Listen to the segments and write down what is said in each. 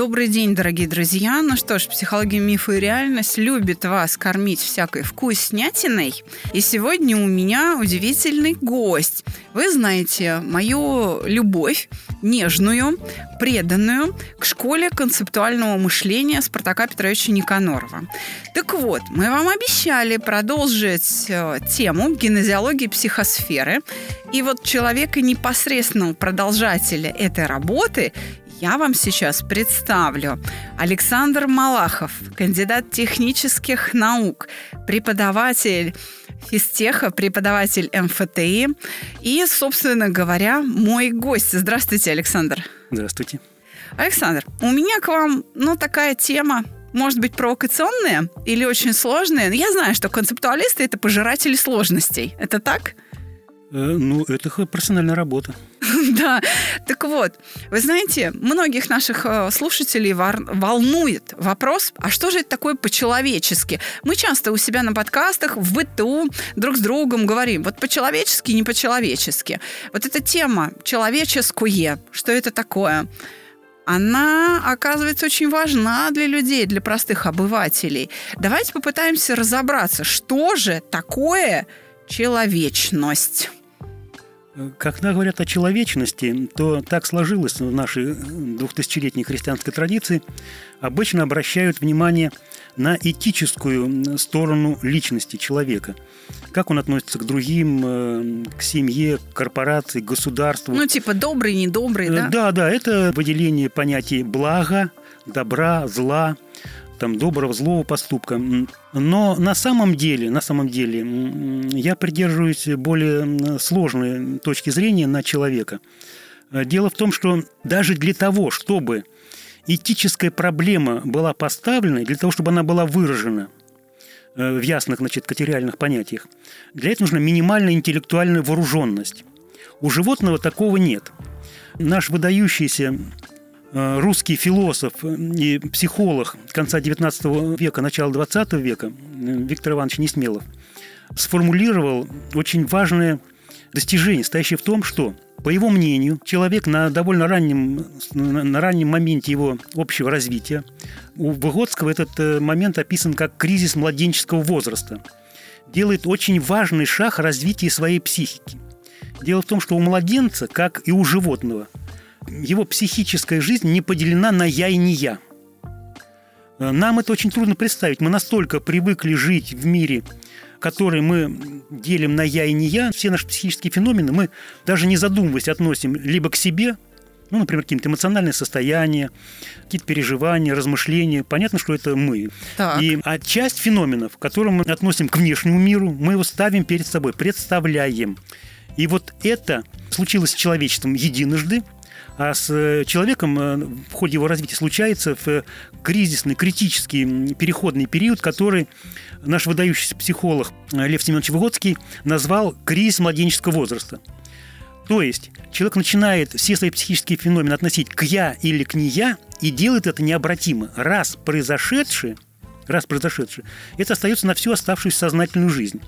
Добрый день, дорогие друзья. Ну что ж, психология, мифы и реальность любит вас кормить всякой вкуснятиной. И сегодня у меня удивительный гость. Вы знаете мою любовь, нежную, преданную к школе концептуального мышления Спартака Петровича Никанорова. Так вот, мы вам обещали продолжить э, тему генезиологии психосферы. И вот человека непосредственного продолжателя этой работы я вам сейчас представлю Александр Малахов, кандидат технических наук, преподаватель физтеха, преподаватель МФТИ и, собственно говоря, мой гость. Здравствуйте, Александр. Здравствуйте. Александр, у меня к вам, ну, такая тема, может быть, провокационная или очень сложная. Я знаю, что концептуалисты – это пожиратели сложностей. Это так? Э, ну, это профессиональная работа. Да, так вот, вы знаете, многих наших э, слушателей волнует вопрос, а что же это такое по-человечески? Мы часто у себя на подкастах, в быту друг с другом говорим, вот по-человечески, не по-человечески. Вот эта тема человеческое, что это такое? она, оказывается, очень важна для людей, для простых обывателей. Давайте попытаемся разобраться, что же такое человечность. Когда говорят о человечности, то так сложилось в нашей двухтысячелетней христианской традиции, обычно обращают внимание на этическую сторону личности человека. Как он относится к другим, э, к семье, к корпорации, к государству. Ну, типа добрый, недобрый, да? Да, да, это выделение понятий блага, добра, зла – там, доброго, злого поступка. Но на самом деле, на самом деле, я придерживаюсь более сложной точки зрения на человека. Дело в том, что даже для того, чтобы этическая проблема была поставлена, для того, чтобы она была выражена э, в ясных значит, категориальных понятиях, для этого нужна минимальная интеллектуальная вооруженность. У животного такого нет. Наш выдающийся Э, русский философ и психолог конца XIX века, начала XX века Виктор Иванович Несмелов сформулировал очень важное достижение, стоящее в том, что по его мнению, человек на довольно раннем, на раннем моменте его общего развития, у Выгодского этот э, момент описан как кризис младенческого возраста, делает очень важный шаг развития своей психики. Дело в том, что у младенца, как и у животного – его психическая жизнь не поделена на «я» и «не я». Нам это очень трудно представить. Мы настолько привыкли жить в мире, который мы делим на «я» и «не я», все наши психические феномены мы даже не задумываясь относим либо к себе, ну, например, какие-то эмоциональные состояния, какие-то переживания, размышления. Понятно, что это мы. Так. И а часть феноменов, которые мы относим к внешнему миру, мы его ставим перед собой, представляем. И вот это случилось с человечеством единожды, а с э, человеком э, в ходе его развития случается в э, кризисный, критический переходный период, который наш выдающийся психолог Лев Семенович Выгодский назвал кризис младенческого возраста. То есть человек начинает все свои психические феномены относить к «я» или к «не я» и делает это необратимо. Раз произошедшее – раз произошедшее, это остается на всю оставшуюся сознательную жизнь.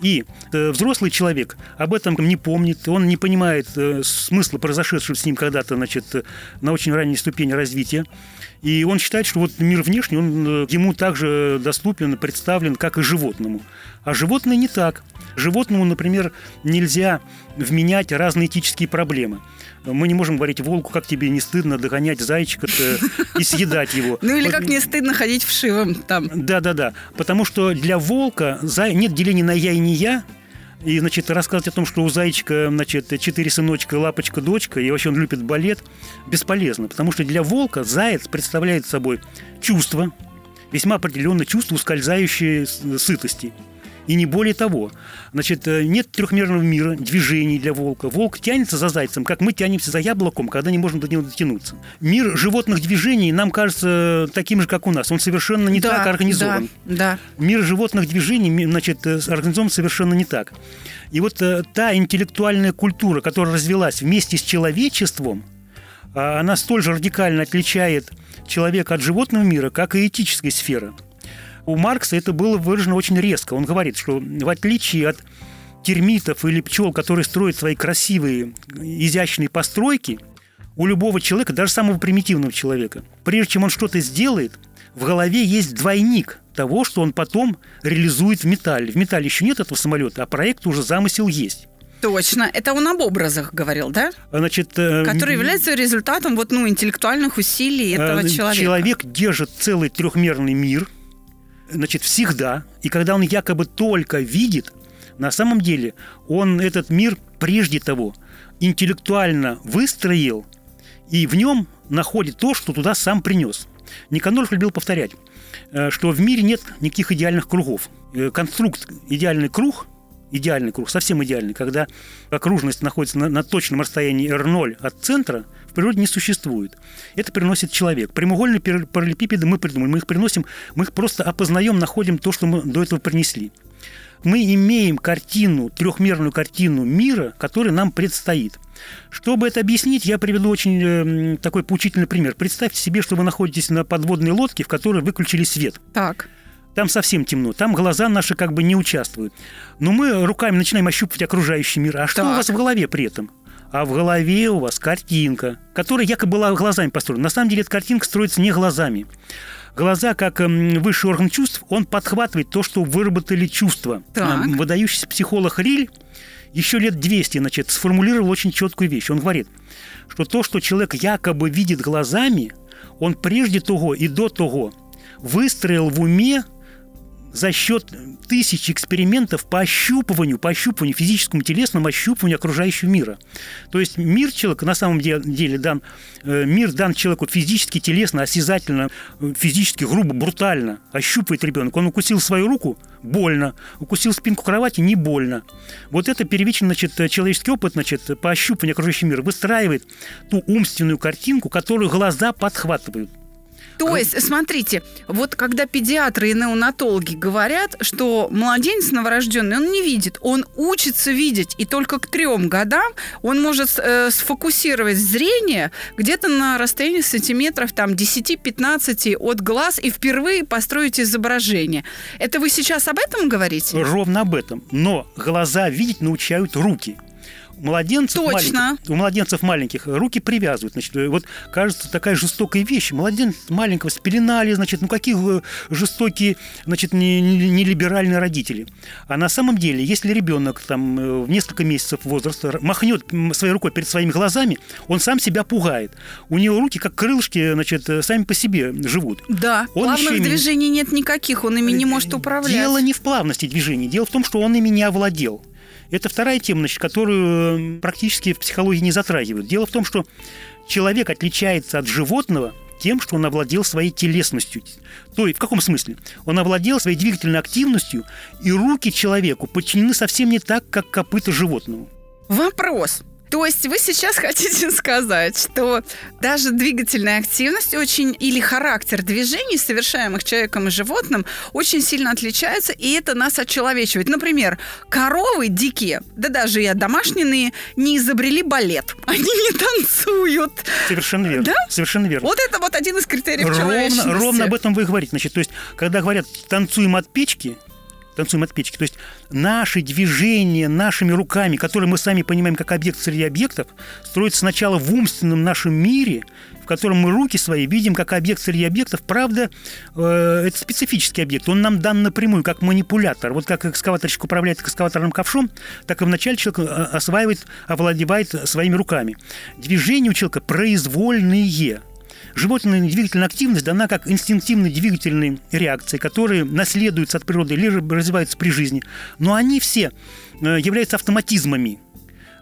И э, взрослый человек об этом не помнит, он не понимает э, смысла произошедшего с ним когда-то, значит, на очень ранней ступени развития. И он считает, что вот мир внешний, он э, ему также доступен, представлен, как и животному. А животное не так. Животному, например, нельзя вменять разные этические проблемы. Мы не можем говорить волку, как тебе не стыдно догонять зайчика и съедать его. Ну или как не стыдно ходить в шивом там. Да-да-да. Потому что для волка нет деления на я и не я, и, значит, рассказывать о том, что у зайчика, значит, четыре сыночка, лапочка, дочка, и вообще он любит балет, бесполезно. Потому что для волка заяц представляет собой чувство, весьма определенное чувство ускользающей сытости. И не более того. Значит, э, нет трехмерного мира, движений для волка. Волк тянется за зайцем, как мы тянемся за яблоком, когда не можем до него дотянуться. Мир животных движений нам кажется таким же, как у нас. Он совершенно не да, так организован. Да, да. Мир животных движений, значит, э, организован совершенно не так. И вот э, та интеллектуальная культура, которая развелась вместе с человечеством, а она столь же радикально отличает человека от животного мира, как и этическая сфера – у Маркса это было выражено очень резко. Он говорит, что в отличие от термитов или пчел, которые строят свои красивые, изящные постройки, у любого человека, даже самого примитивного человека, прежде чем он что-то сделает, в голове есть двойник того, что он потом реализует в металле. В металле еще нет этого самолета, а проект уже замысел есть. Точно. Это он об образах говорил, да? Значит, э, Который является результатом вот, ну, интеллектуальных усилий этого э, человека. Человек держит целый трехмерный мир – значит, всегда. И когда он якобы только видит, на самом деле он этот мир прежде того интеллектуально выстроил, и в нем находит то, что туда сам принес. Никанор любил повторять, э, что в мире нет никаких идеальных кругов. Э, конструкт идеальный круг – идеальный круг, совсем идеальный, когда окружность находится на, на точном расстоянии R0 от центра, в природе не существует. Это приносит человек. Прямоугольные параллелепипеды мы придумали, мы их приносим, мы их просто опознаем, находим то, что мы до этого принесли. Мы имеем картину, трехмерную картину мира, который нам предстоит. Чтобы это объяснить, я приведу очень э, такой поучительный пример. Представьте себе, что вы находитесь на подводной лодке, в которой выключили свет. Так. Там совсем темно, там глаза наши как бы не участвуют. Но мы руками начинаем ощупывать окружающий мир. А что так. у вас в голове при этом? А в голове у вас картинка, которая якобы была глазами построена. На самом деле эта картинка строится не глазами. Глаза, как эм, высший орган чувств, он подхватывает то, что выработали чувства. Так. Эм, выдающийся психолог Риль еще лет 200, значит, сформулировал очень четкую вещь. Он говорит, что то, что человек якобы видит глазами, он прежде того и до того выстроил в уме за счет тысяч экспериментов по ощупыванию, по ощупыванию, физическому, телесному ощупыванию окружающего мира. То есть мир человека на самом деле дан, э, мир дан человеку физически, телесно, осязательно, э, физически, грубо, брутально. Ощупывает ребенок. Он укусил свою руку – больно. Укусил спинку кровати – не больно. Вот это первичный значит, человеческий опыт значит, по ощупыванию окружающего мира выстраивает ту умственную картинку, которую глаза подхватывают. То есть, смотрите, вот когда педиатры и неонатологи говорят, что младенец новорожденный, он не видит, он учится видеть, и только к трем годам он может э, сфокусировать зрение где-то на расстоянии сантиметров там 10-15 от глаз и впервые построить изображение. Это вы сейчас об этом говорите? Ровно об этом. Но глаза видеть научают руки младенцев Точно. маленьких, у младенцев маленьких руки привязывают. Значит, вот кажется такая жестокая вещь. Младенца маленького спеленали, значит, ну какие э, жестокие, значит, нелиберальные не, родители. А на самом деле, если ребенок там э, в несколько месяцев возраста махнет своей рукой перед своими глазами, он сам себя пугает. У него руки как крылышки, значит, э, сами по себе живут. Да, он плавных ими... движений нет никаких, он ими не может управлять. Дело не в плавности движений, дело в том, что он ими не овладел. Это вторая тема, значит, которую практически в психологии не затрагивают. Дело в том, что человек отличается от животного тем, что он овладел своей телесностью. То есть, в каком смысле? Он овладел своей двигательной активностью, и руки человеку подчинены совсем не так, как копыта животному. Вопрос. То есть вы сейчас хотите сказать, что даже двигательная активность очень или характер движений, совершаемых человеком и животным, очень сильно отличается, и это нас очеловечивает. Например, коровы дикие, да даже и домашние, не изобрели балет. Они не танцуют. Совершенно верно. Да? Совершенно верно. Вот это вот один из критериев ровно, ровно об этом вы и говорите. Значит, то есть, когда говорят «танцуем от печки», танцуем от печки. То есть наши движения нашими руками, которые мы сами понимаем как объект среди объектов, строятся сначала в умственном нашем мире, в котором мы руки свои видим как объект среди объектов. Правда, э, это специфический объект. Он нам дан напрямую, как манипулятор. Вот как экскаваторщик управляет экскаваторным ковшом, так и вначале человек э, осваивает, овладевает своими руками. Движения у человека произвольные – Животная двигательная активность дана как инстинктивные двигательные реакции, которые наследуются от природы или развиваются при жизни. Но они все э, являются автоматизмами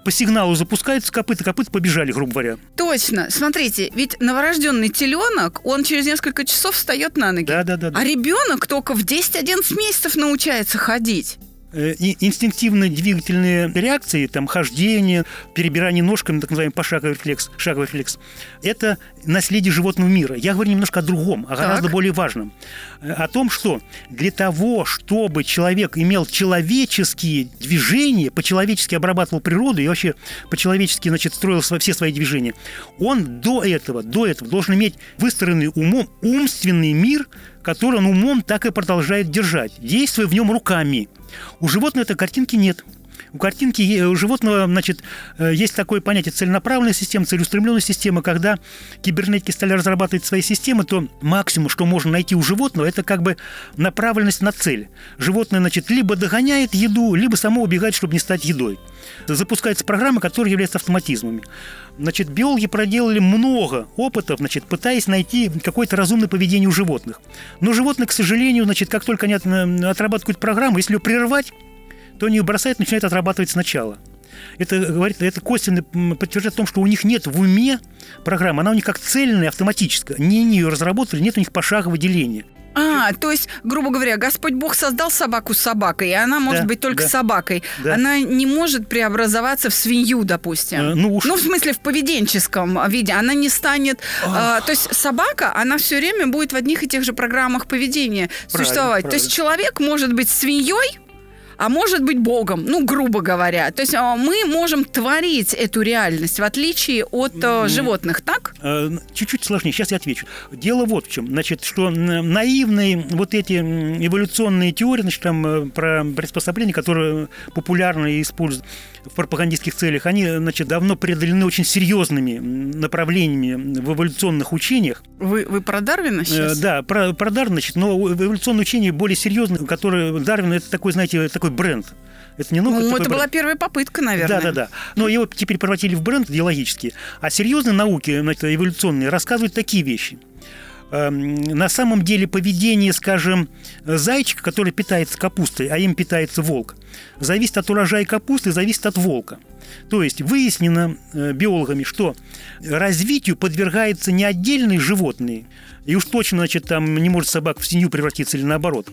по сигналу запускаются копыта, копыта побежали, грубо говоря. Точно. Смотрите, ведь новорожденный теленок, он через несколько часов встает на ноги. Да, да, да. да. А ребенок только в 10-11 месяцев научается ходить. Э, и инстинктивные двигательные реакции, там хождение, перебирание ножками, так называемый пошаговый рефлекс, шаговый рефлекс, это наследие животного мира. Я говорю немножко о другом, о гораздо так. более важном. Э, о том, что для того, чтобы человек имел человеческие движения, по-человечески обрабатывал природу и вообще по-человечески, значит, строил все свои движения, он до этого, до этого должен иметь выстроенный умом умственный мир, который он умом так и продолжает держать, действуя в нем руками. У животного этой картинки нет. У картинки у животного, значит, э, есть такое понятие целенаправленная система, целеустремленная система. Когда кибернетики стали разрабатывать свои системы, то максимум, что можно найти у животного, это как бы направленность на цель. Животное, значит, либо догоняет еду, либо само убегает, чтобы не стать едой. Запускается программа, которая является автоматизмами. Значит, биологи проделали много опытов, значит, пытаясь найти какое-то разумное поведение у животных. Но животные, к сожалению, значит, как только они отрабатывают программу, если ее прервать, то они ее бросают, начинают отрабатывать сначала. Это говорит, это косвенно подтверждает о том, что у них нет в уме программы, она у них как цельная, автоматическая. Не они ее разработали, нет у них пошагового деления. А, то есть, грубо говоря, Господь Бог создал собаку с собакой, и она может да, быть только да, собакой. Да. Она не может преобразоваться в свинью, допустим. А, ну, уж... ну, в смысле, в поведенческом виде. Она не станет... А, то есть собака, она все время будет в одних и тех же программах поведения правильно, существовать. Правильно. То есть человек может быть свиньей, а может быть Богом, ну, грубо говоря. То есть а, мы можем творить эту реальность, в отличие от mm. животных, так? Э, чуть-чуть сложнее, сейчас я отвечу. Дело вот в чем. Значит, что наивные вот эти эволюционные теории, значит, там э, про приспособления, которые популярно используют в пропагандистских целях, они, значит, давно преодолены очень серьезными направлениями в эволюционных учениях. Вы, вы про Дарвина сейчас? Да, про, про Дарвина, значит, но эволюционные учения более серьезные, которые Дарвин это такой, знаете, такой бренд. Это не ну, это бренд. была первая попытка, наверное. Да, да, да. Но его теперь превратили в бренд идеологический. А серьезные науки, значит, эволюционные, рассказывают такие вещи – Эм, на самом деле поведение, скажем, зайчика, который питается капустой, а им питается волк, зависит от урожая капусты, зависит от волка. То есть выяснено э, биологами, что развитию подвергаются не отдельные животные, и уж точно, значит, там не может собака в свинью превратиться или наоборот.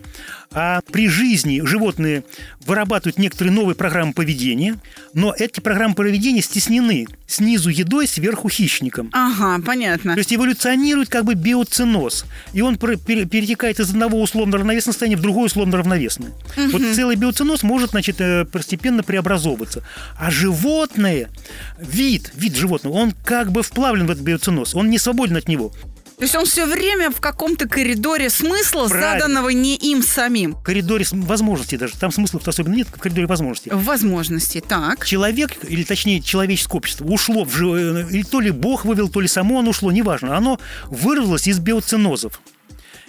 А при жизни животные вырабатывают некоторые новые программы поведения, но эти программы поведения стеснены снизу едой, сверху хищником. Ага, понятно. То есть эволюционирует как бы биоценоз, и он перетекает из одного условно равновесного состояния в другое условно равновесное. Угу. Вот целый биоценоз может, значит, э, постепенно преобразовываться. А животное, вид, вид животного, он как бы вплавлен в этот биоценоз, он не свободен от него. То есть он все время в каком-то коридоре смысла, Правильно. заданного не им самим. В коридоре возможностей даже. Там смыслов особенно нет, в коридоре возможностей. Возможности, так. Человек, или точнее человеческое общество, ушло в живое, или то ли Бог вывел, то ли само оно ушло, неважно. Оно вырвалось из биоценозов.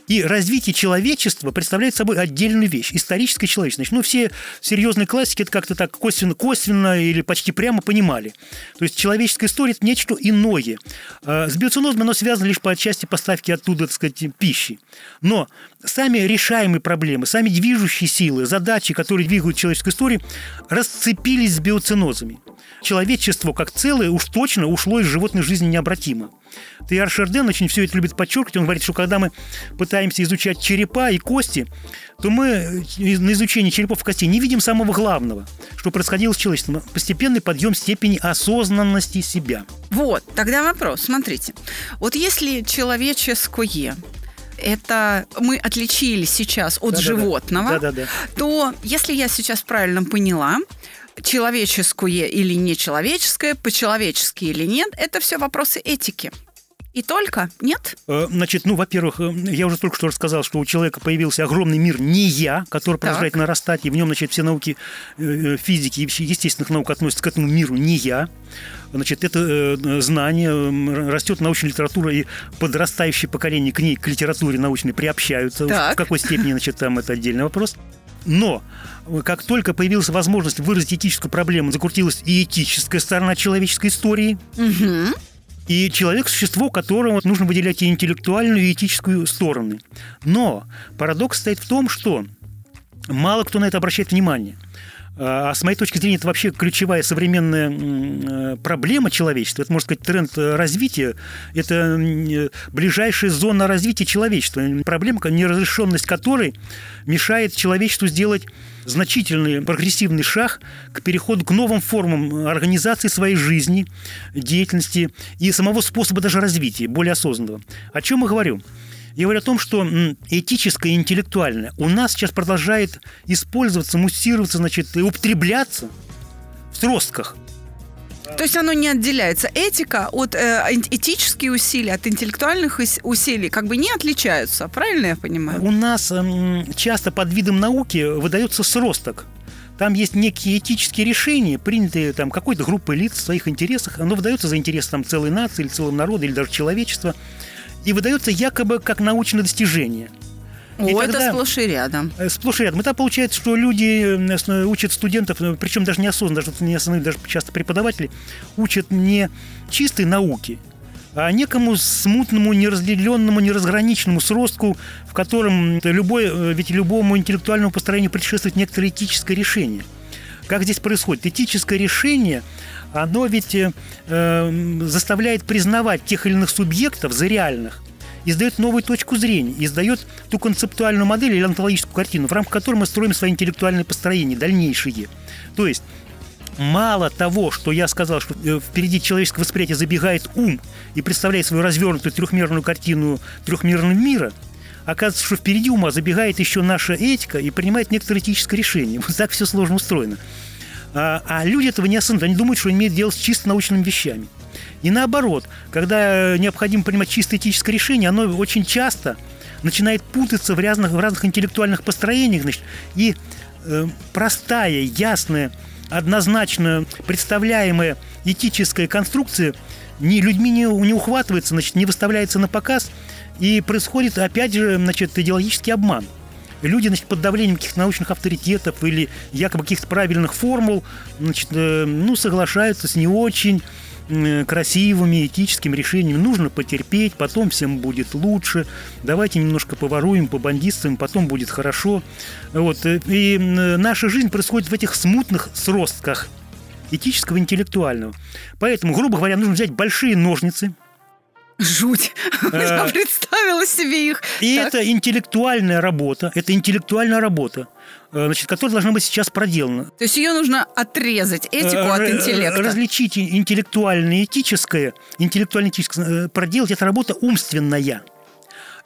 И развитие человечества представляет собой отдельную вещь, историческое человечество. ну, все серьезные классики это как-то так косвенно, косвенно или почти прямо понимали. То есть человеческая история – это нечто иное. А, с биоценозом оно связано лишь по отчасти поставки оттуда, так сказать, пищи. Но сами решаемые проблемы, сами движущие силы, задачи, которые двигают человеческую историю, расцепились с биоценозами. Человечество как целое уж точно ушло из животной жизни необратимо. Тейар Шерден очень все это любит подчеркивать. Он говорит, что когда мы пытаемся изучать черепа и кости, то мы э, на изучении черепов и костей не видим самого главного, что происходило с человечеством. Постепенный подъем степени осознанности себя. Вот, тогда вопрос. Смотрите. Вот если человеческое это мы отличили сейчас от да, животного, да, да. Да, да, да. то если я сейчас правильно поняла, человеческое или нечеловеческое, по-человечески или нет, это все вопросы этики. И только? Нет? Э, значит, ну, во-первых, э, я уже только что рассказал, что у человека появился огромный мир не я, который продолжает так. нарастать, и в нем, значит, все науки э, физики и естественных наук относятся к этому миру не я. Значит, это знание, растет научная литература, и подрастающее поколение к ней, к литературе научной приобщаются. Так. В какой степени, значит, там это отдельный вопрос. Но как только появилась возможность выразить этическую проблему, закрутилась и этическая сторона человеческой истории. Угу. И человек – существо, которому нужно выделять и интеллектуальную, и этическую стороны. Но парадокс стоит в том, что мало кто на это обращает внимание. А с моей точки зрения, это вообще ключевая современная проблема человечества. Это, можно сказать, тренд развития. Это ближайшая зона развития человечества. Проблема, неразрешенность которой мешает человечеству сделать значительный прогрессивный шаг к переходу к новым формам организации своей жизни, деятельности и самого способа даже развития, более осознанного. О чем я говорю? Я говорю о том, что этическое и интеллектуальное у нас сейчас продолжает использоваться, муссироваться, значит, и употребляться в сростках. То есть оно не отделяется. Этика от э, этические усилия от интеллектуальных усилий как бы не отличаются. Правильно я понимаю? У нас э, часто под видом науки выдается сросток. Там есть некие этические решения, принятые там какой-то группой лиц в своих интересах. Оно выдается за интерес там, целой нации или целого народа, или даже человечества. И выдается якобы как научное достижение – о, и это сплошь и рядом. Э, сплошь и рядом. Это получается, что люди э, учат студентов, э, причем даже неосознанно, даже неосознанно, даже часто преподаватели, учат не чистой науки, а некому смутному, неразделенному, неразграниченному сростку, в котором любой, ведь любому интеллектуальному построению предшествует некоторое этическое решение. Как здесь происходит? Этическое решение, оно ведь э, заставляет признавать тех или иных субъектов за реальных – издает новую точку зрения, издает ту концептуальную модель или онтологическую картину, в рамках которой мы строим свои интеллектуальные построения, дальнейшие. То есть мало того, что я сказал, что э, впереди человеческого восприятия забегает ум и представляет свою развернутую трехмерную картину трехмерного мира, оказывается, что впереди ума забегает еще наша этика и принимает некоторое этическое решение. Вот так все сложно устроено. А, а люди этого не осознают. Они думают, что имеют дело с чисто научными вещами. И наоборот, когда необходимо принимать чисто этическое решение, оно очень часто начинает путаться в разных, в разных интеллектуальных построениях. Значит, и э, простая, ясная, однозначно представляемая этическая конструкция не, людьми не, не ухватывается, значит, не выставляется на показ, и происходит, опять же, значит, идеологический обман. Люди, значит, под давлением каких-то научных авторитетов или якобы каких-то правильных формул, значит, э, ну, соглашаются с не очень красивыми этическими решениями. Нужно потерпеть, потом всем будет лучше. Давайте немножко поворуем, побандитствуем, потом будет хорошо. Вот. Э, и наша жизнь происходит в этих смутных сростках этического и интеллектуального. Поэтому, грубо говоря, нужно взять большие ножницы, Жуть. Я э, представила себе их. И это интеллектуальная работа. Это интеллектуальная работа. Э, значит, которая должна быть сейчас проделана. То есть ее нужно отрезать, этику от э, интеллекта. Различить интеллектуальное и этическое, интеллектуально-этическое, проделать это работа умственная.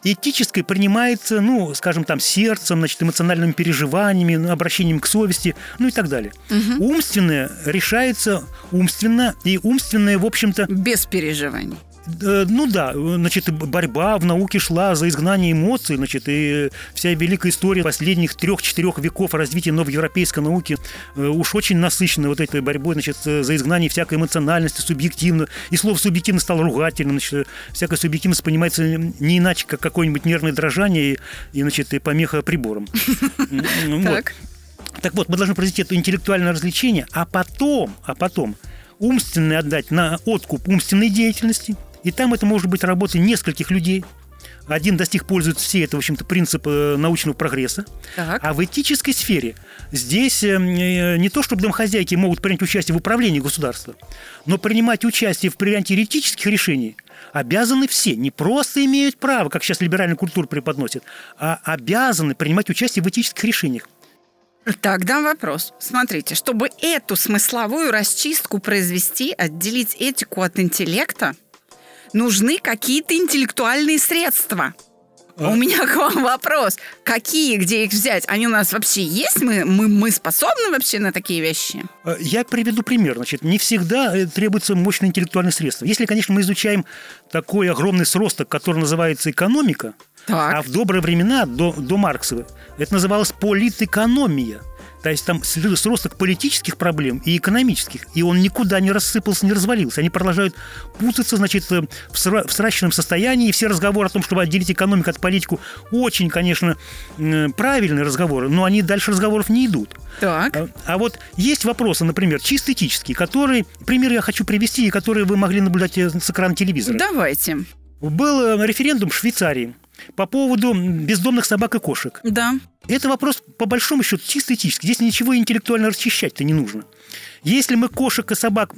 Этическое принимается, ну, скажем, там, сердцем, значит, эмоциональными переживаниями, обращением к совести, ну и так далее. Угу. Умственное решается умственно, и умственное, в общем-то... Без переживаний. Э, ну да, значит, борьба в науке шла за изгнание эмоций, значит, и вся великая история последних трех-четырех веков развития новой европейской науки э, уж очень насыщена вот этой борьбой, значит, за изгнание всякой эмоциональности, субъективно. И слово субъективно стало ругательным, значит, всякая субъективность понимается не иначе, как какое-нибудь нервное дрожание и, и значит, и помеха прибором. Так. Так вот, мы должны произвести это интеллектуальное развлечение, а потом, а потом умственное отдать на откуп умственной деятельности – и там это может быть работа нескольких людей. Один достиг пользуется все это, в общем-то, принцип э, научного прогресса. Так. А в этической сфере здесь э, э, не то, чтобы домохозяйки могут принять участие в управлении государства, но принимать участие в принятии этических решений обязаны все. Не просто имеют право, как сейчас либеральная культура преподносит, а обязаны принимать участие в этических решениях. Так, дам вопрос. Смотрите, чтобы эту смысловую расчистку произвести, отделить этику от интеллекта – нужны какие-то интеллектуальные средства. А? У меня к вам вопрос. Какие, где их взять? Они у нас вообще есть? Мы, мы, мы способны вообще на такие вещи? А, я приведу пример. Значит, не всегда э, требуется мощное интеллектуальное средство. Если, конечно, мы изучаем такой огромный сросток, который называется экономика, так. а в добрые времена, до, до Маркса, это называлось политэкономия. То есть там сросток политических проблем и экономических. И он никуда не рассыпался, не развалился. Они продолжают путаться, значит, э, в сращенном состоянии. И все разговоры о том, чтобы отделить экономику от политику, очень, конечно, правильные разговоры, но они дальше разговоров не идут. Так. А, а вот есть вопросы, например, чисто этические, которые, пример я хочу привести, и которые вы могли наблюдать э, с экрана телевизора. Давайте. Был э, референдум в Швейцарии по поводу бездомных собак и кошек. Да. Это вопрос, по большому счету, чисто этический. Здесь ничего интеллектуально расчищать-то не нужно. Если мы кошек и собак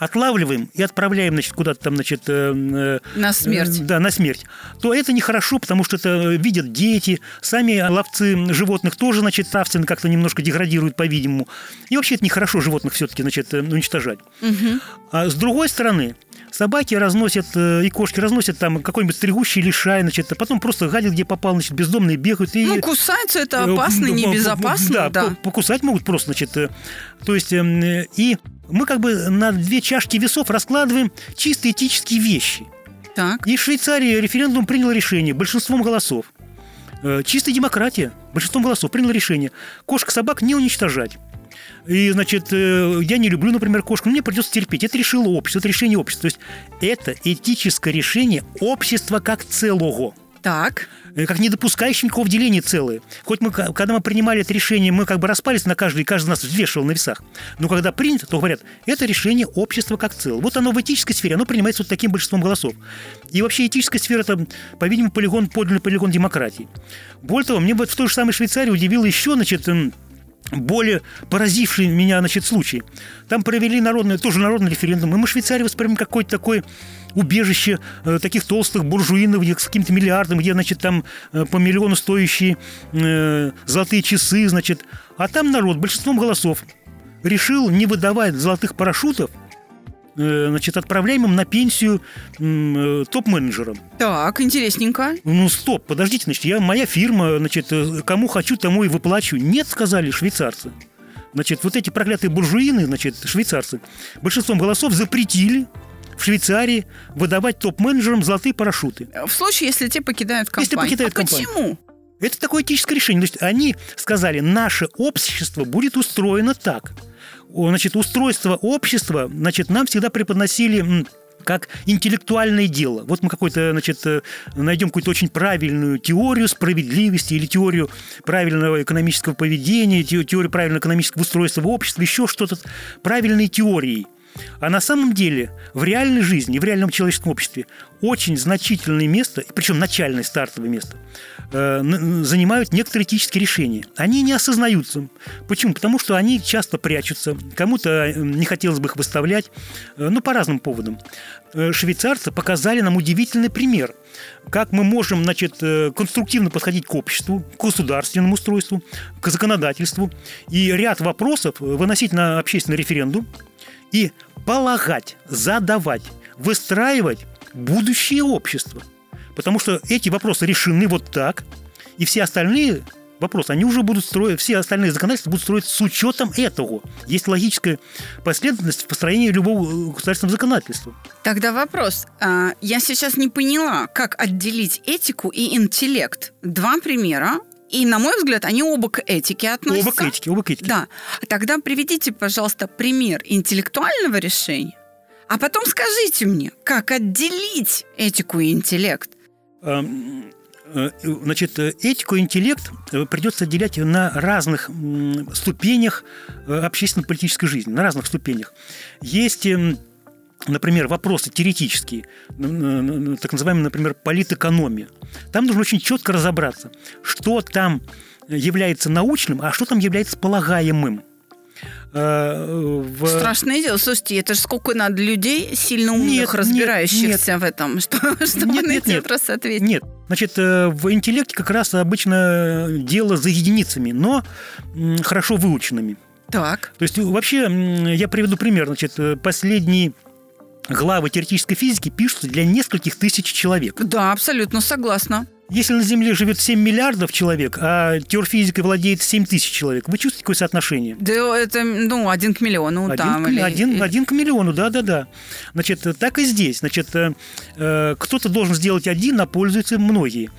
отлавливаем и отправляем, значит, куда-то там, значит... Э, на смерть. Э, да, на смерть. То это нехорошо, потому что это видят дети, сами ловцы животных тоже, значит, нравственно как-то немножко деградируют, по-видимому. И вообще это нехорошо животных все-таки, значит, уничтожать. Угу. А с другой стороны, собаки разносят э, и кошки разносят там какой-нибудь стригущий лишай, значит, а потом просто гадят, где попал, значит, бездомные бегают. И, ну, кусаются это опасно, небезопасно. Да, да. покусать могут просто, значит. То есть, эм, и мы как бы на две чашки весов раскладываем чисто этические вещи. Так. И в Швейцарии референдум принял решение большинством голосов. Э, чистая демократия. Большинством голосов принял решение кошек-собак не уничтожать. И, значит, э, я не люблю, например, кошку, но мне придется терпеть. Это решило общество, это решение общества. То есть это этическое решение общества как целого. Так. Э, как не допускающий никакого деления целые. Хоть мы, когда мы принимали это решение, мы как бы распались на каждый, и каждый из нас взвешивал на весах. Но когда принято, то говорят, это решение общества как целого. Вот оно в этической сфере, оно принимается вот таким большинством голосов. И вообще этическая сфера – это, по-видимому, полигон, подлинный полигон демократии. Более того, мне вот в той же самой Швейцарии удивило еще, значит, более поразивший меня, значит, случай. Там провели народный, тоже народный референдум, и мы Швейцарию воспринимаем какой-то такой убежище э, таких толстых буржуинов, где с каким-то миллиардом, где, значит, там э, по миллиону стоящие э, золотые часы, значит. А там народ большинством голосов решил не выдавать золотых парашютов значит, отправляем им на пенсию э, топ-менеджерам. Так, интересненько. Ну, стоп, подождите, значит, я, моя фирма, значит, э, кому хочу, тому и выплачу. Нет, сказали швейцарцы. Значит, вот эти проклятые буржуины, значит, швейцарцы, большинством голосов запретили в Швейцарии выдавать топ-менеджерам золотые парашюты. В случае, если те покидают компанию. Если покидают а компанию. почему? Это такое этическое решение. То есть они сказали, наше общество будет устроено так – значит, устройство общества, значит, нам всегда преподносили как интеллектуальное дело. Вот мы какой-то, значит, э, найдем какую-то очень правильную теорию справедливости или теорию правильного экономического поведения, теорию правильного экономического устройства общества, еще что-то, правильной теории. А на самом деле в реальной жизни, в реальном человеческом обществе очень значительное место, причем начальное стартовое место, Э, занимают некоторые этические решения. Они не осознаются. Почему? Потому что они часто прячутся. Кому-то э, не хотелось бы их выставлять, э, ну, по разным поводам. Швейцарцы показали нам удивительный пример, как мы можем, значит, конструктивно подходить к обществу, к государственному устройству, к законодательству и ряд вопросов выносить на общественный референдум и полагать, задавать, выстраивать будущее общество – Потому что эти вопросы решены вот так, и все остальные вопросы, они уже будут строить, все остальные законодательства будут строить с учетом этого. Есть логическая последовательность в построении любого государственного законодательства. Тогда вопрос. А, я сейчас не поняла, как отделить этику и интеллект. Два примера, и, на мой взгляд, они оба к этике относятся. Оба к этике, оба к этике. Да. Тогда приведите, пожалуйста, пример интеллектуального решения, а потом скажите мне, как отделить этику и интеллект. Эм, э, значит, этику и интеллект э, придется отделять на разных ступенях э, общественно-политической жизни, на разных ступенях. Есть эм, например, вопросы теоретические, так называемая, например, политэкономия. Там нужно очень четко разобраться, что там является научным, а что там является полагаемым. Э, в... Страшное дело. Слушайте, это же сколько надо людей, сильно умных, нет, разбирающихся нет, в этом, что, чтобы нет, на нет, этот раз ответить. Нет, значит, э, в интеллекте как раз обычно дело за единицами, но хорошо выученными. Так. То есть вообще, я приведу пример. Значит, э, последний главы теоретической физики пишутся для нескольких тысяч человек. Да, абсолютно согласна. Если на Земле живет 7 миллиардов человек, а теорфизикой владеет 7 тысяч человек, вы чувствуете какое соотношение? Да это, ну, один к миллиону. Один, там, к, или... один, один к миллиону, да-да-да. Значит, так и здесь. Значит, э, э, кто-то должен сделать один, а пользуются многие.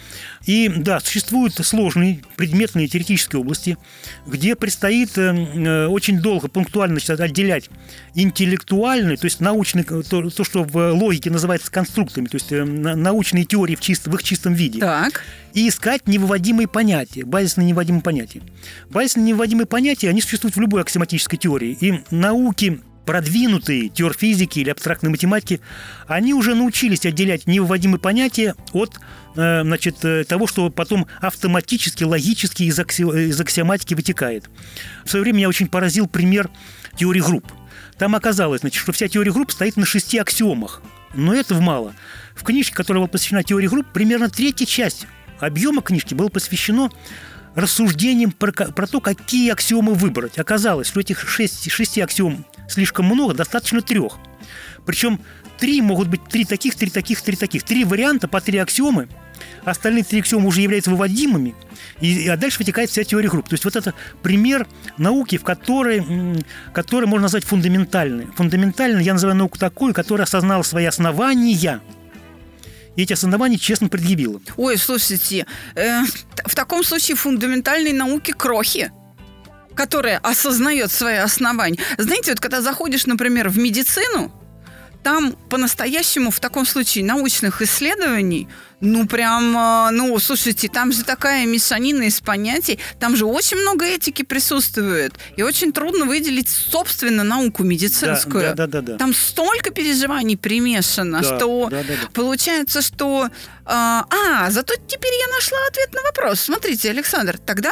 И да, существуют сложные предметные теоретические области, где предстоит э, э очень долго, пунктуально значит, отделять интеллектуальный, то есть научный, то, то, что в логике называется конструктами, то есть э, научные теории в, чист, в их чистом виде. Так. И искать невыводимые понятия, базисно невыводимые понятия. Базисно невыводимые понятия, они существуют в любой аксиоматической теории. И науки продвинутые теорфизики или абстрактной математики, они уже научились отделять невыводимые понятия от э, значит, э, того, что потом автоматически, логически из, акси... из аксиоматики вытекает. В свое время меня очень поразил пример теории групп. Там оказалось, значит, что вся теория групп стоит на шести аксиомах. Но этого мало. В книжке, которая была посвящена теории групп, примерно третья часть объема книжки было посвящено рассуждением про, про то, какие аксиомы выбрать. Оказалось, что этих шесть, шести аксиом слишком много, достаточно трех. Причем три могут быть три таких, три таких, три таких. Три варианта по три аксиомы. Остальные три аксиомы уже являются выводимыми, и, а дальше вытекает вся теория групп. То есть вот это пример науки, в которой, который можно назвать фундаментальной. Фундаментальной я называю науку такую, которая осознала свои основания – и эти основания честно предъявила. Ой, слушайте, э, в таком случае фундаментальной науки крохи которая осознает свои основания. Знаете, вот когда заходишь, например, в медицину, там по-настоящему в таком случае научных исследований, ну прям, а, ну слушайте, там же такая мешанина из понятий, там же очень много этики присутствует, и очень трудно выделить собственно науку медицинскую. Да, да, да, да. Там столько переживаний примешано, да, что да, да, да. получается, что... А, а, зато теперь я нашла ответ на вопрос. Смотрите, Александр, тогда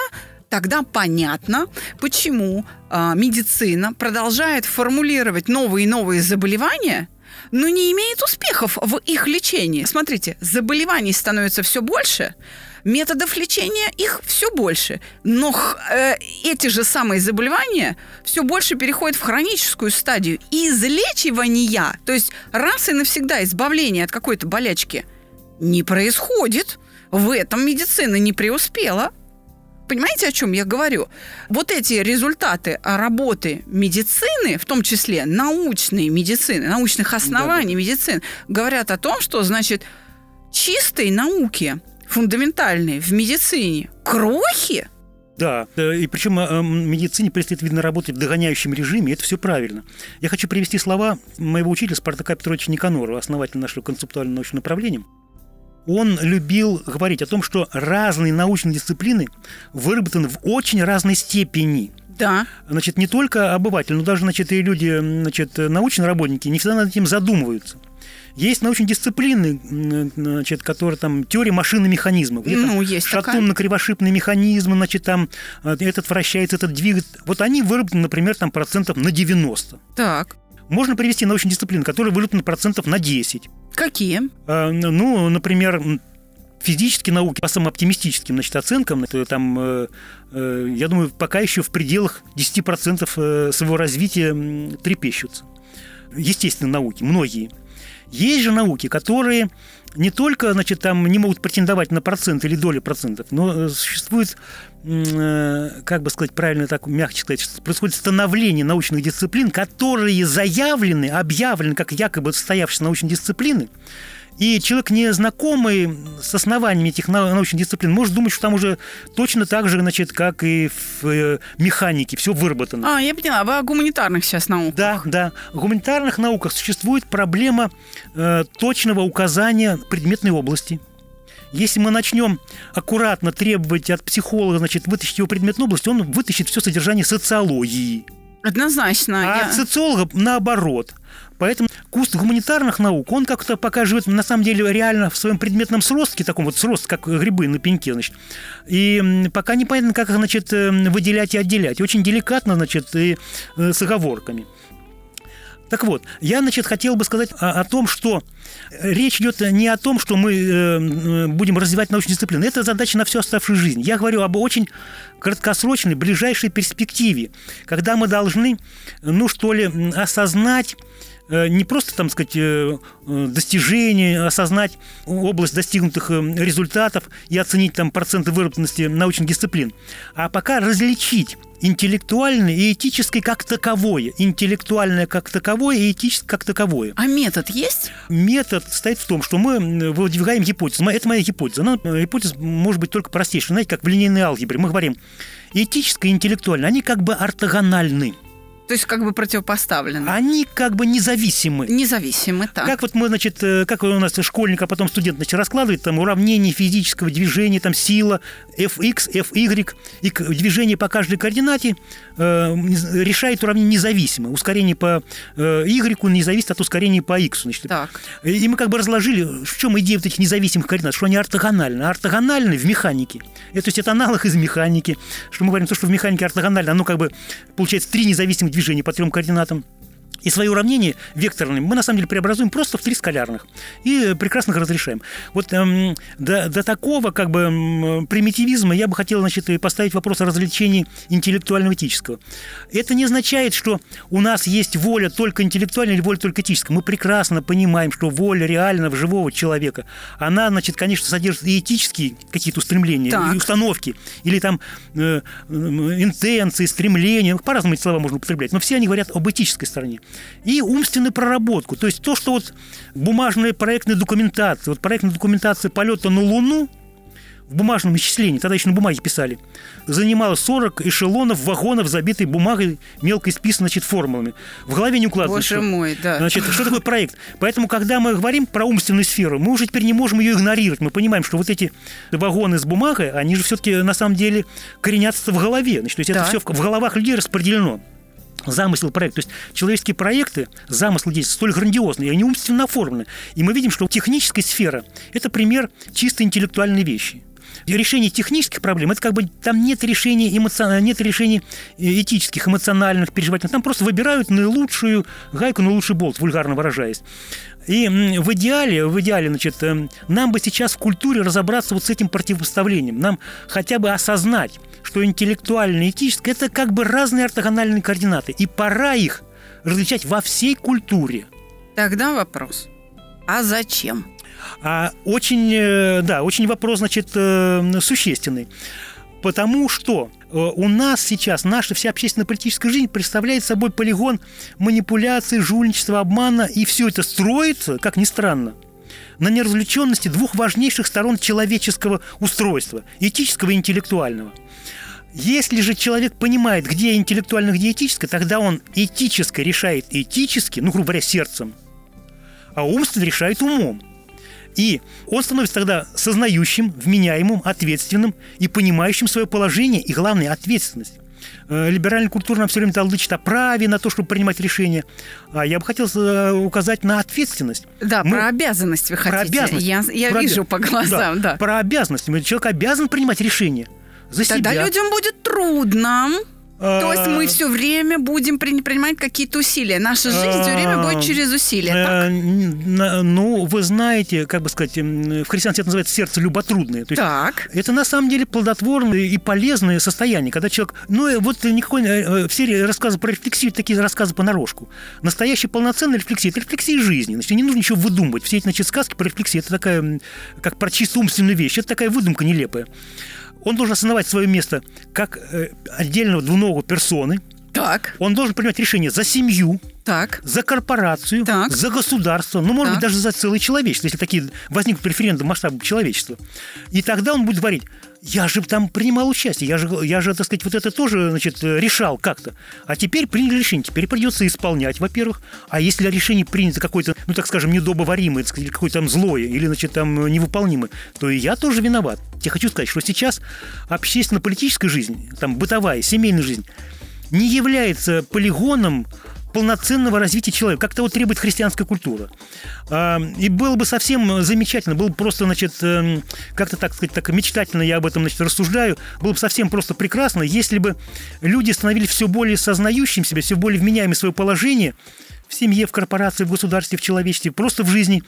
тогда понятно, почему э, медицина продолжает формулировать новые и новые заболевания, но не имеет успехов в их лечении. Смотрите, заболеваний становится все больше, методов лечения их все больше, но э, эти же самые заболевания все больше переходят в хроническую стадию излечивания, то есть раз и навсегда избавление от какой-то болячки не происходит. В этом медицина не преуспела. Понимаете, о чем я говорю? Вот эти результаты работы медицины, в том числе научной медицины, научных оснований да, да. медицины, говорят о том, что, значит, чистой науки, фундаментальной в медицине, крохи, да, и причем э, медицине предстоит, видно, работать в догоняющем режиме, и это все правильно. Я хочу привести слова моего учителя Спартака Петровича Никанорова, основателя нашего концептуального научного направления он любил говорить о том, что разные научные дисциплины выработаны в очень разной степени. Да. Значит, не только обыватель, но даже, значит, и люди, значит, научные работники не всегда над этим задумываются. Есть научные дисциплины, значит, которые там теория машины механизмов. Где ну, есть шатунно-кривошипные механизмы, значит, там э, этот вращается, этот двигается. Вот они выработаны, например, там процентов на 90. Так. Можно привести научные дисциплины, которые выработаны процентов на 10. Какие? А, ну, например, физические науки по самым оптимистическим значит, оценкам, это там, э, э, я думаю, пока еще в пределах 10% э, своего развития трепещутся. Естественные науки, многие. Есть же науки, которые не только, значит, там не могут претендовать на процент или доли процентов, но существует, как бы сказать правильно, так мягче сказать, происходит становление научных дисциплин, которые заявлены, объявлены как якобы состоявшиеся научные дисциплины, и человек, не знакомый с основаниями этих научных дисциплин, может думать, что там уже точно так же, значит, как и в э, механике, все выработано. А, я поняла, вы о гуманитарных сейчас науках. Да, да. В гуманитарных науках существует проблема э, точного указания предметной области. Если мы начнем аккуратно требовать от психолога, значит, вытащить его предметную область, он вытащит все содержание социологии. Однозначно. А я... от социолога наоборот. Поэтому куст гуманитарных наук, он как-то пока живет на самом деле реально в своем предметном сростке, таком вот срост, как грибы на пеньке, значит. И пока непонятно, как их, значит, э, выделять и отделять. Очень деликатно, значит, и э, с оговорками. Так вот, я, значит, хотел бы сказать о, о том, что речь идет не о том, что мы э, будем развивать научные дисциплины. Это задача на всю оставшуюся жизнь. Я говорю об очень краткосрочной, ближайшей перспективе, когда мы должны, ну что ли, осознать Э, не просто, там сказать, э, э, достижения, осознать область достигнутых результатов и оценить там проценты выработанности научных дисциплин, а пока различить интеллектуальное и этическое как таковое. Интеллектуальное как таковое и этическое как таковое. А метод есть? Метод стоит в том, что мы выдвигаем гипотезу. Это моя гипотеза. Она, гипотеза может быть только простейшая. Знаете, как в линейной алгебре. Мы говорим, этическое и интеллектуальное, они как бы ортогональны. То есть как бы противопоставлены. Они как бы независимы. Независимы, так. Как вот мы, значит, э, как у нас школьник, а потом студент, значит, раскладывает там уравнение физического движения, там сила, fx, fy, и движение по каждой координате э, решает уравнение независимо. Ускорение по э, y не зависит от ускорения по x. Значит. Так. И мы как бы разложили, в чем идея вот этих независимых координат, что они ортогональны. Ортогональны в механике. Это, то есть это аналог из механики. Что мы говорим, то, что в механике ортогонально, оно как бы получается три независимых движения по трем координатам. И свои уравнения векторные мы на самом деле преобразуем просто в три скалярных и прекрасно их разрешаем. Вот эм, до, до такого как бы эм, примитивизма я бы хотел значит, поставить вопрос о развлечении интеллектуально-этического. Это не означает, что у нас есть воля только интеллектуальная или воля только этическая. Мы прекрасно понимаем, что воля реального живого человека, она, значит, конечно, содержит и этические какие-то устремления, так. и установки, или там э, э, интенции, стремления, по-разному эти слова можно употреблять, но все они говорят об этической стороне и умственную проработку. То есть то, что вот бумажная проектная документация, вот проектная документация полета на Луну в бумажном исчислении, тогда еще на бумаге писали, занимала 40 эшелонов вагонов, забитой бумагой, мелко исписанной, значит, формулами. В голове не укладывается. Боже мой, да. Значит, что такое проект? Поэтому, когда мы говорим про умственную сферу, мы уже теперь не можем ее игнорировать. Мы понимаем, что вот эти вагоны с бумагой, они же все-таки на самом деле коренятся в голове. Значит, то есть да. это все в головах людей распределено замысел проекта. То есть человеческие проекты, замыслы действия столь грандиозные, и они умственно оформлены. И мы видим, что техническая сфера – это пример чисто интеллектуальной вещи. Решение технических проблем, это как бы там нет решений, эмоциональных, нет решений э, этических, эмоциональных, переживательных. Там просто выбирают наилучшую гайку, наилучший болт, вульгарно выражаясь. И в идеале, в идеале, значит, э, нам бы сейчас в культуре разобраться вот с этим противопоставлением. Нам хотя бы осознать, что интеллектуальное и этическое – это как бы разные ортогональные координаты. И пора их различать во всей культуре. Тогда вопрос. А зачем? А очень, э, да, очень вопрос, значит, э, существенный. Потому что э, у нас сейчас наша вся общественно-политическая жизнь представляет собой полигон манипуляции, жульничества, обмана, и все это строится, как ни странно, на неразвлеченности двух важнейших сторон человеческого устройства – этического и интеллектуального – если же человек понимает, где интеллектуально, где этическое, тогда он этическое решает этически, ну, грубо говоря, сердцем, а умственно решает умом. И он становится тогда сознающим, вменяемым, ответственным и понимающим свое положение и, главное, ответственность. Э, либеральная культура нам все время толдычит о праве на то, чтобы принимать решения. А я бы хотел э, указать на ответственность. Да, Мы... про обязанность вы хотите. Про обязанность. Я, я про... вижу по глазам, да. да. Про обязанность. Человек обязан принимать решения за Тогда себя. людям будет трудно. То есть мы все время будем принимать какие-то усилия. Наша жизнь все время будет через усилия. Так? Ну, вы знаете, как бы сказать, в христианстве это называется сердце люботрудное. То есть так. Это на самом деле плодотворное и полезное состояние, когда человек... Ну, вот никакой... Э, все рассказы про рефлексию, такие рассказы понарошку. Настоящая полноценная рефлексия – это рефлексия жизни. Значит, не нужно ничего выдумывать. Все эти, значит, сказки про рефлексию – это такая, как про чисто умственную вещь. Это такая выдумка нелепая он должен осознавать свое место как э, отдельного двуногого персоны. Так. Он должен принимать решение за семью, так. за корпорацию, так. за государство, ну, может так. быть, даже за целое человечество, если такие возникнут референдум масштаба человечества. И тогда он будет говорить, я же там принимал участие, я же, я же, так сказать, вот это тоже, значит, решал как-то. А теперь приняли решение, теперь придется исполнять, во-первых. А если решение принято какое-то, ну, так скажем, недобоваримое, так сказать, какое-то там злое, или, значит, там невыполнимое, то и я тоже виноват. Я хочу сказать, что сейчас общественно-политическая жизнь, там, бытовая, семейная жизнь, не является полигоном полноценного развития человека, как того требует христианская культура. А, и было бы совсем замечательно, было бы просто, значит, эм, как-то так сказать, так мечтательно я об этом, значит, рассуждаю, было бы совсем просто прекрасно, если бы люди становились все более сознающим себя, все более вменяемым свое положение в семье, в корпорации, в государстве, в человечестве, просто в жизни,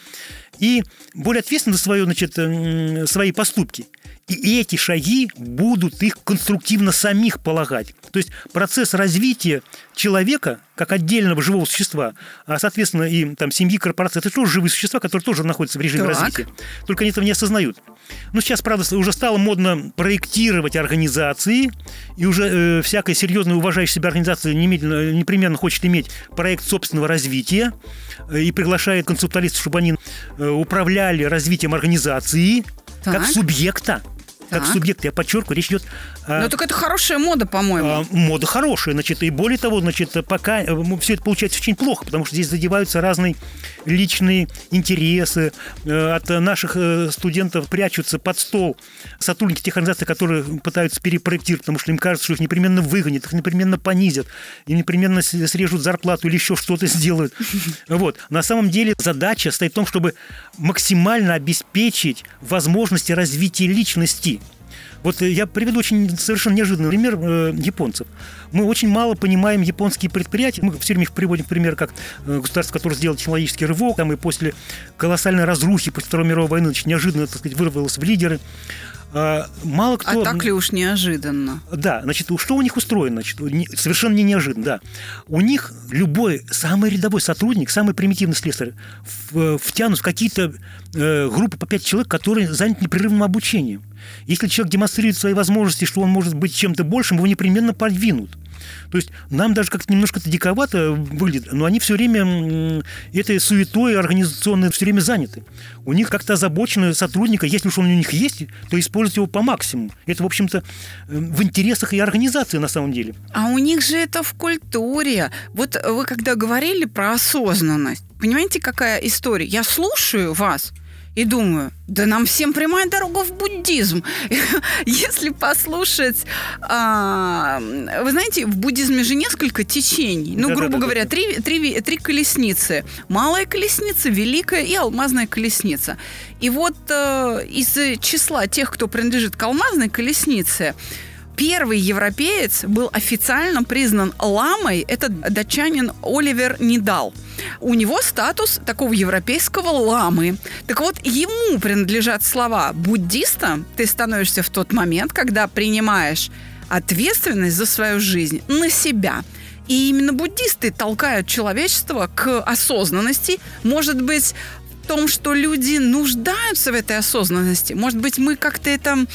и более ответственны за свое, значит, эм, свои поступки – и эти шаги будут их конструктивно самих полагать. То есть процесс развития человека как отдельного живого существа, а, соответственно, и там семьи, корпорации, это тоже живые существа, которые тоже находятся в режиме так. развития. Только они этого не осознают. Ну, сейчас, правда, уже стало модно проектировать организации, и уже э, всякая серьезная уважающая себя организация немедленно, непременно хочет иметь проект собственного развития э, и приглашает концептуалистов, чтобы они э, управляли развитием организации так. как субъекта как Так. субъект, я подчеркиваю, речь идет о Ну, так это хорошая мода, по-моему. а, мода хорошая, значит, и более того, значит, пока все это получается очень плохо, потому что здесь задеваются разные личные интересы. Э, От наших э, студентов прячутся под стол сотрудники тех организаций, которые пытаются перепроектировать, потому что им кажется, что их непременно выгонят, их непременно понизят, им непременно срежут зарплату или еще что-то сделают. Вот. На самом деле задача стоит в том, чтобы максимально обеспечить возможности развития личности. Вот я приведу очень совершенно неожиданный пример э, японцев. Мы очень мало понимаем японские предприятия. Мы все время их приводим в пример как э, государство, которое сделало технологический рывок, там и после колоссальной разрухи, после Второй мировой войны, значит, неожиданно, так сказать, вырвалось в лидеры. А, Мало кто... а так ли уж неожиданно? Да, значит, что у них устроено? Значит, совершенно не неожиданно, да. У них любой, самый рядовой сотрудник, самый примитивный слесарь втянут в какие-то э, группы по пять человек, которые заняты непрерывным обучением. Если человек демонстрирует свои возможности, что он может быть чем-то большим, его непременно подвинут. То есть нам даже как-то немножко это диковато выглядит, но они все время этой суетой организационной все время заняты. У них как-то озабочены сотрудника, если уж он у них есть, то использовать его по максимуму. Это, в общем-то, э, в интересах и организации на самом деле. А у них же это в культуре. Вот вы когда говорили про осознанность, понимаете, какая история? Я слушаю вас и думаю, да нам всем прямая дорога в буддизм. Если послушать, а, вы знаете, в буддизме же несколько течений. Ну, грубо Да-да-да-да. говоря, три, три, три колесницы. Малая колесница, великая и алмазная колесница. И вот э, из числа тех, кто принадлежит к алмазной колеснице, Первый европеец был официально признан ламой. Это датчанин Оливер Нидал. У него статус такого европейского ламы. Так вот, ему принадлежат слова «буддиста». Ты становишься в тот момент, когда принимаешь ответственность за свою жизнь на себя. И именно буддисты толкают человечество к осознанности. Может быть, в том, что люди нуждаются в этой осознанности. Может быть, мы как-то это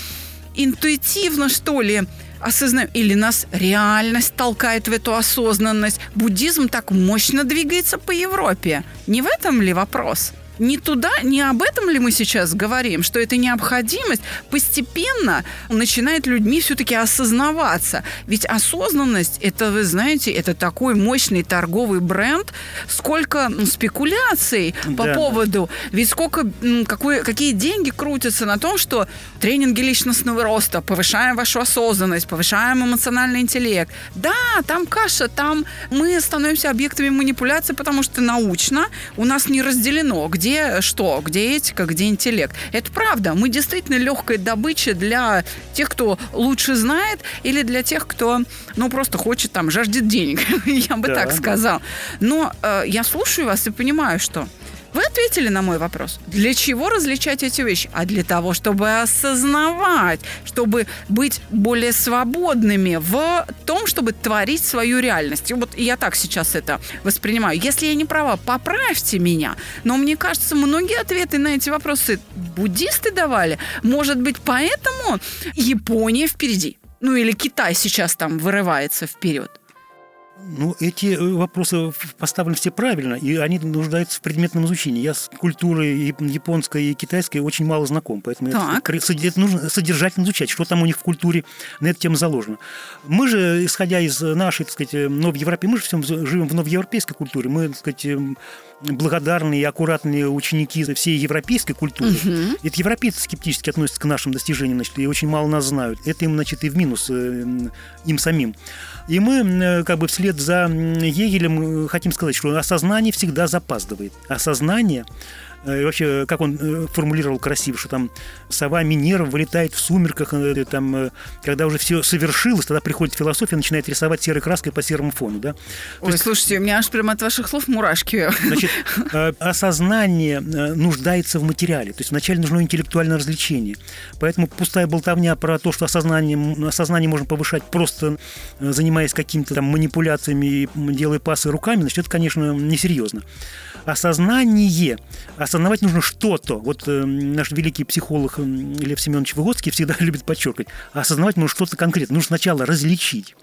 интуитивно, что ли, осознаем, или нас реальность толкает в эту осознанность. Буддизм так мощно двигается по Европе. Не в этом ли вопрос? Не туда, не об этом ли мы сейчас говорим, что эта необходимость постепенно начинает людьми все-таки осознаваться. Ведь осознанность, это, вы знаете, это такой мощный торговый бренд, сколько спекуляций по Да. поводу, ведь сколько, какой, какие деньги крутятся на том, что тренинги личностного роста, повышаем вашу осознанность, повышаем эмоциональный интеллект. Да, там каша, там мы становимся объектами манипуляции, потому что научно у нас не разделено, где что, где этика, где интеллект. Это правда. Мы действительно легкая добыча для тех, кто лучше знает, или для тех, кто, ну, просто хочет там, жаждет денег. Я бы Да, так сказал. Но э, я слушаю вас и понимаю, что вы ответили на мой вопрос. Для чего различать эти вещи? А для того, чтобы осознавать, чтобы быть более свободными в том, чтобы творить свою реальность. И вот я так сейчас это воспринимаю. Если я не права, поправьте меня. Но мне кажется, многие ответы на эти вопросы буддисты давали. Может быть, поэтому Япония впереди. Ну или Китай сейчас там вырывается вперед. Ну, эти э, вопросы поставлены все правильно, и они нуждаются в предметном изучении. Я с культурой яп- японской и китайской очень мало знаком, поэтому это, Так. соди- это нужно содержательно изучать, что там у них в культуре на эту тему заложено. Мы же, исходя из нашей, так сказать, э, новой Европы, мы же всем живем в новоевропейской культуре, мы, так сказать, эм, благодарные и аккуратные ученики всей европейской культуры. Это европейцы скептически относятся к нашим достижениям, значит, и очень мало нас знают. Это им, значит, и в минус э, им самим. И мы, э, как бы вслед за Егелем, э, хотим сказать, что осознание всегда запаздывает. Осознание и вообще, как он э, формулировал красиво, что там сова Минерва вылетает в сумерках, э, там, э, когда уже все совершилось, тогда приходит философия, начинает рисовать серой краской по серому фону, да. Ой, слушайте, у меня аж прямо от ваших слов мурашки. Значит, э, осознание э, нуждается в материале. То есть вначале нужно интеллектуальное развлечение. Поэтому пустая болтовня про то, что осознание, осознание можно повышать просто э, занимаясь какими-то там манипуляциями и делая пасы руками, значит, это, конечно, несерьезно. Осознание. Осознавать нужно что-то. Вот э, наш великий психолог Лев Семенович Выгодский всегда любит подчеркивать. Осознавать нужно что-то конкретное. Нужно сначала различить.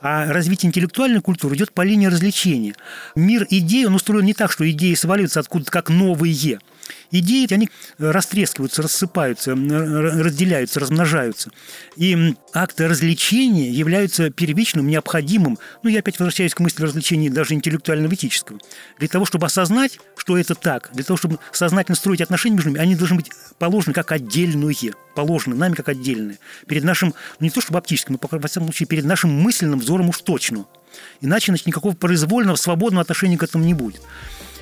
А развитие интеллектуальной культуры идет по линии развлечения. Мир идей, он устроен не так, что идеи сваливаются откуда-то как новые. Идеи, они растрескиваются, рассыпаются, разделяются, размножаются. И акты развлечения являются первичным, необходимым, ну, я опять возвращаюсь к мысли развлечений даже интеллектуально-этического, для того, чтобы осознать, что это так, для того, чтобы сознательно строить отношения между ними, они должны быть положены как отдельные, положены нами как отдельные. Перед нашим, ну, не то чтобы оптическим, но, во всяком случае, перед нашим мысленным взором уж точно. Иначе значит, никакого произвольного, свободного отношения к этому не будет.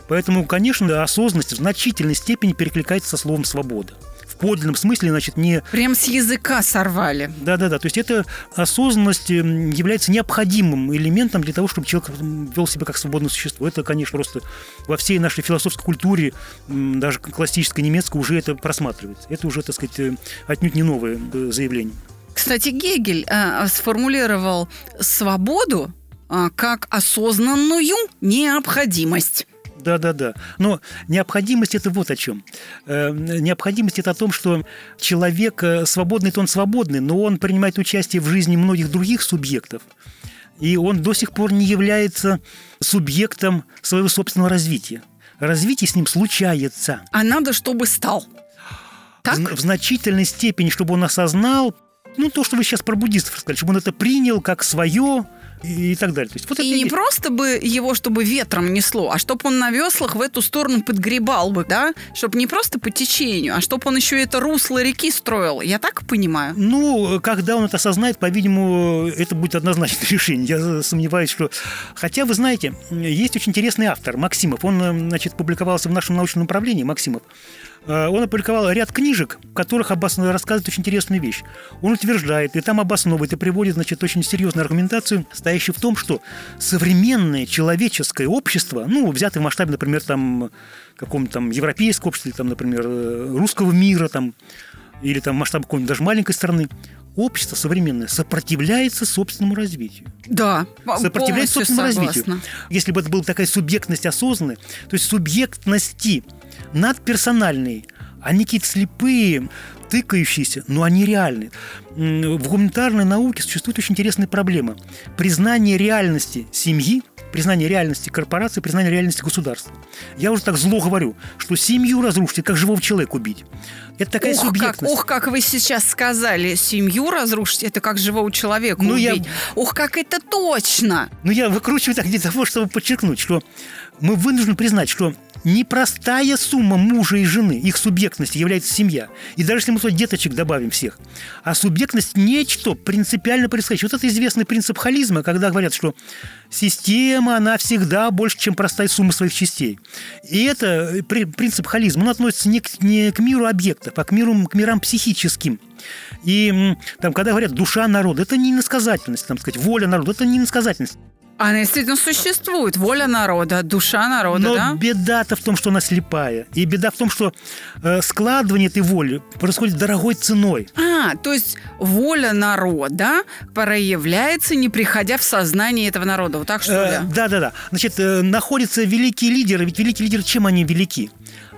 Поэтому, конечно, осознанность в значительной степени перекликается со словом «свобода» в подлинном смысле, значит, не... Прям с языка сорвали. Да-да-да, то есть это осознанность является необходимым элементом для того, чтобы человек вел себя как свободное существо. Это, конечно, просто во всей нашей философской культуре, даже классической немецкой, уже это просматривается. Это уже, так сказать, э, отнюдь не новое э, заявление. Кстати, Гегель э, сформулировал свободу э, как осознанную необходимость. Да-да-да. Но необходимость это вот о чем. Э, необходимость это о том, что человек э, свободный, то он свободный, но он принимает участие в жизни многих других субъектов. И он до сих пор не является субъектом своего собственного развития. Развитие с ним случается. А надо, чтобы стал. Так? В, значительной степени, чтобы он осознал, ну, то, что вы сейчас про буддистов сказали, чтобы он это принял как свое, и, и так далее. То есть, вот и не и... просто бы его, чтобы ветром несло, а чтобы он на веслах в эту сторону подгребал бы, да? Чтобы не просто по течению, а чтобы он еще это русло реки строил. Я так понимаю? Ну, когда он это осознает, по-видимому, это будет однозначное решение. Я сомневаюсь, что... Хотя, вы знаете, есть очень интересный автор, Максимов. Он, значит, публиковался в нашем научном направлении, Максимов. Э, он опубликовал ряд книжек, в которых обоснов... рассказывает очень интересную вещь. Он утверждает, и там обосновывает, и приводит, значит, очень серьезную аргументацию, стоящую в том, что современное человеческое общество, ну, взятое в масштабе, например, там, каком-то там европейского общества, или там, например, э, русского мира, там, или там масштаб какой-нибудь даже маленькой страны, общество современное сопротивляется собственному развитию. Да, сопротивляется собственному согласна. развитию. Если бы это была такая субъектность осознанная, то есть субъектности надперсональные, они какие-то слепые, тыкающиеся, но они реальны. В гуманитарной науке существует очень интересная проблема. Признание реальности семьи, признание реальности корпорации, признание реальности государства. Я уже так зло говорю, что семью разрушить, как живого человека убить. Это такая ух, субъектность. Как, ух, как вы сейчас сказали, семью разрушить, это как живого человека ну, убить. Я... Ух, как это точно! Ну, я выкручиваю так для того, чтобы подчеркнуть, что мы вынуждены признать, что непростая сумма мужа и жены, их субъектности является семья. И даже если мы туда деточек добавим всех, а субъектность нечто принципиально происходящее. Вот это известный принцип холизма, когда говорят, что система, она всегда больше, чем простая сумма своих частей. И это э, принцип холизма, он относится не к, не к миру объектов, а к, миру, к мирам психическим. И там, когда говорят душа народа, это не иносказательность, там сказать, воля народа, это не иносказательность. Она действительно существует. Воля народа, душа народа, Но да? беда-то в том, что она слепая. И беда в том, что э, складывание этой воли происходит дорогой ценой. А, то есть воля народа проявляется, не приходя в сознание этого народа. Вот так что ли? Да-да-да. Значит, э, находятся великие лидеры. Ведь великие лидеры, чем они велики?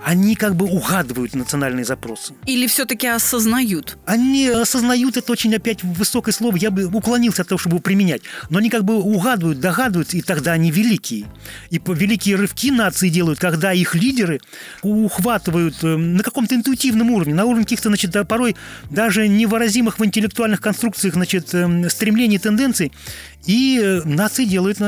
Они как бы угадывают национальные запросы. Или все-таки осознают? Они осознают, это очень опять высокое слово, я бы уклонился от того, чтобы его применять. Но они как бы угадывают, догадываются, и тогда они великие. И великие рывки нации делают, когда их лидеры ухватывают э, на каком-то интуитивном уровне, на уровне каких-то, значит, порой даже невыразимых в интеллектуальных конструкциях, значит, э, стремлений, тенденций, и э, нации делают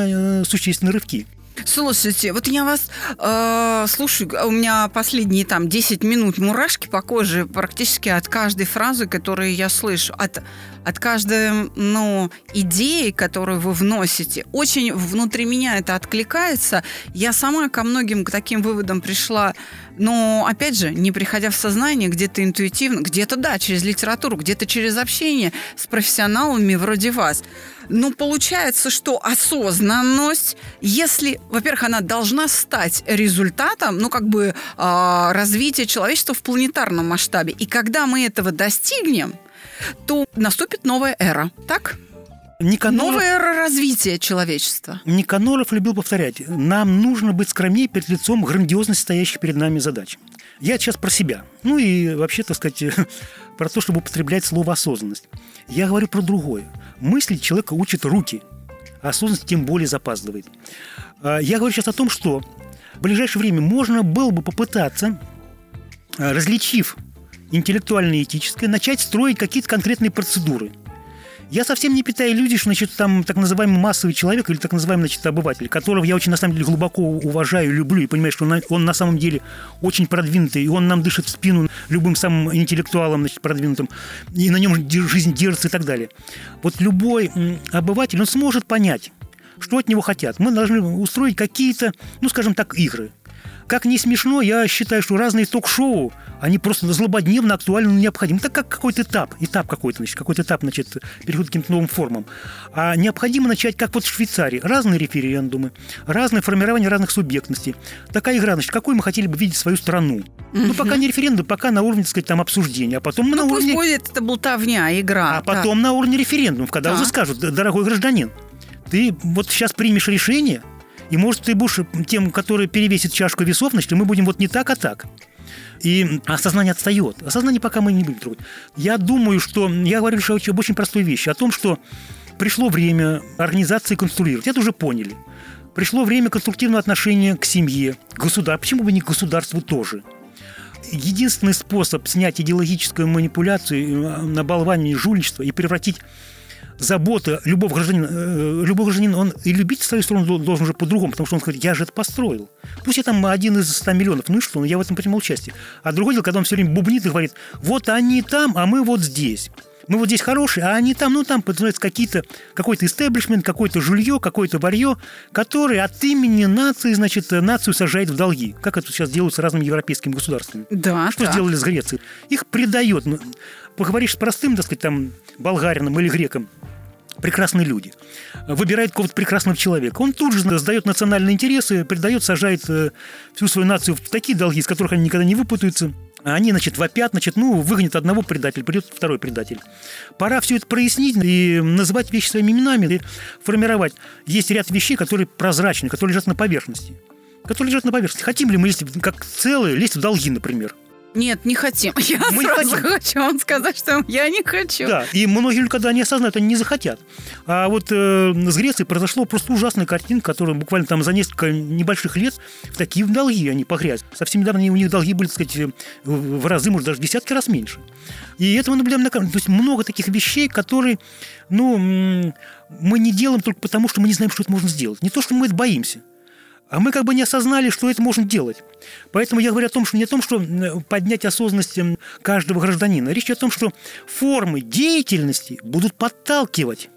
существенные рывки. Слушайте, вот я вас э, слушаю, у меня последние там 10 минут мурашки по коже практически от каждой фразы, которую я слышу, от, от каждой ну, идеи, которую вы вносите. Очень внутри меня это откликается. Я сама ко многим к таким выводам пришла, но, опять же, не приходя в сознание, где-то интуитивно, где-то, да, через литературу, где-то через общение с профессионалами вроде вас. Ну, получается, что осознанность, если, во-первых, она должна стать результатом, ну, как бы э, развития человечества в планетарном масштабе. И когда мы этого достигнем, то наступит новая эра, так? Никаноров... Новая эра развития человечества. Никаноров любил повторять, нам нужно быть скромнее перед лицом грандиозности стоящих перед нами задач. Я сейчас про себя. Ну и вообще, так сказать, про то, чтобы употреблять слово осознанность. Я говорю про другое. Мыслить человека учат руки, а осознанность тем более запаздывает. А, я говорю сейчас о том, что в ближайшее время можно было бы попытаться различив интеллектуальное и этическое, начать строить какие-то конкретные процедуры – я совсем не питаю иллюзий, что, значит, там так называемый массовый человек или так называемый, значит, обыватель, которого я очень, на самом деле, глубоко уважаю, люблю и понимаю, что он, он на самом деле очень продвинутый, и он нам дышит в спину любым самым интеллектуалом, значит, продвинутым, и на нем жизнь держится и так далее. Вот любой обыватель, он сможет понять, что от него хотят. Мы должны устроить какие-то, ну, скажем так, игры. Как не смешно, я считаю, что разные ток-шоу, они просто злободневно актуальны, необходимы. Так как какой-то этап, этап какой-то, значит, какой-то этап, значит, переход к каким-то новым формам. А необходимо начать, как вот в Швейцарии, разные референдумы, разное формирование разных субъектностей. Такая игра, значит, какой мы хотели бы видеть свою страну. Ну, пока не референдум, пока на уровне, так сказать, там обсуждения, а потом ну, на пусть уровне... будет это болтовня, игра. А потом на уровне референдумов, когда Так. уже скажут, дорогой гражданин, ты вот сейчас примешь решение, и, может, ты будешь тем, который перевесит чашку весов, значит, мы будем вот не так, а так. И осознание отстает. Осознание пока мы не будем трогать. Я думаю, что... Я говорю лишь об очень простой вещи. О том, что пришло время организации конструировать. Это уже поняли. Пришло время конструктивного отношения к семье, к государству. Почему бы не к государству тоже? Единственный способ снять идеологическую манипуляцию, э, набалование жульничество и превратить забота любого гражданина, э, любой гражданин, он и любить свою страну дол- должен уже по-другому, потому что он говорит, я же это построил. Пусть я там один из 100 миллионов, ну и что, ну я в этом принимал участие. А другое дело, когда он все время бубнит и говорит, вот они там, а мы вот здесь. Мы вот здесь хорошие, а они там, ну там, подразумевается, какие-то, какой-то истеблишмент, какое-то жулье, какое-то варье, который от имени нации, значит, нацию сажает в долги. Как это сейчас делают с разными европейскими государствами. Да, Что так. сделали с Грецией? Их предает. Поговоришь с простым, так сказать, там, болгарином или греком, прекрасные люди. Выбирает какого-то прекрасного человека. Он тут же сдает национальные интересы, предает, сажает э, всю свою нацию в такие долги, из которых они никогда не выпутаются. Они, значит, вопят, значит, ну, выгонят одного предателя, придет второй предатель. Пора все это прояснить и называть вещи своими именами, и формировать. Есть ряд вещей, которые прозрачны, которые лежат на поверхности. Которые лежат на поверхности. Хотим ли мы в- как целые, лезть в долги, например? Нет, не хотим. Я Мы сразу хотим. хочу вам сказать, что я не хочу. Да, и многие люди, когда они осознают, они не захотят. А вот э, с Грецией произошло просто ужасная картинка, которая буквально там за несколько небольших лет в такие долги они погрязли. Совсем недавно у них долги были, так сказать, э, в разы, может, даже в десятки раз меньше. И это мы наблюдаем на каждом. То есть много таких вещей, которые, ну, мы не делаем только потому, что мы не знаем, что это можно сделать. Не то, что мы это боимся. А мы как бы не осознали, что это можно делать. Поэтому я говорю о том, что не о том, что поднять осознанность каждого гражданина. Речь о том, что формы деятельности будут подталкивать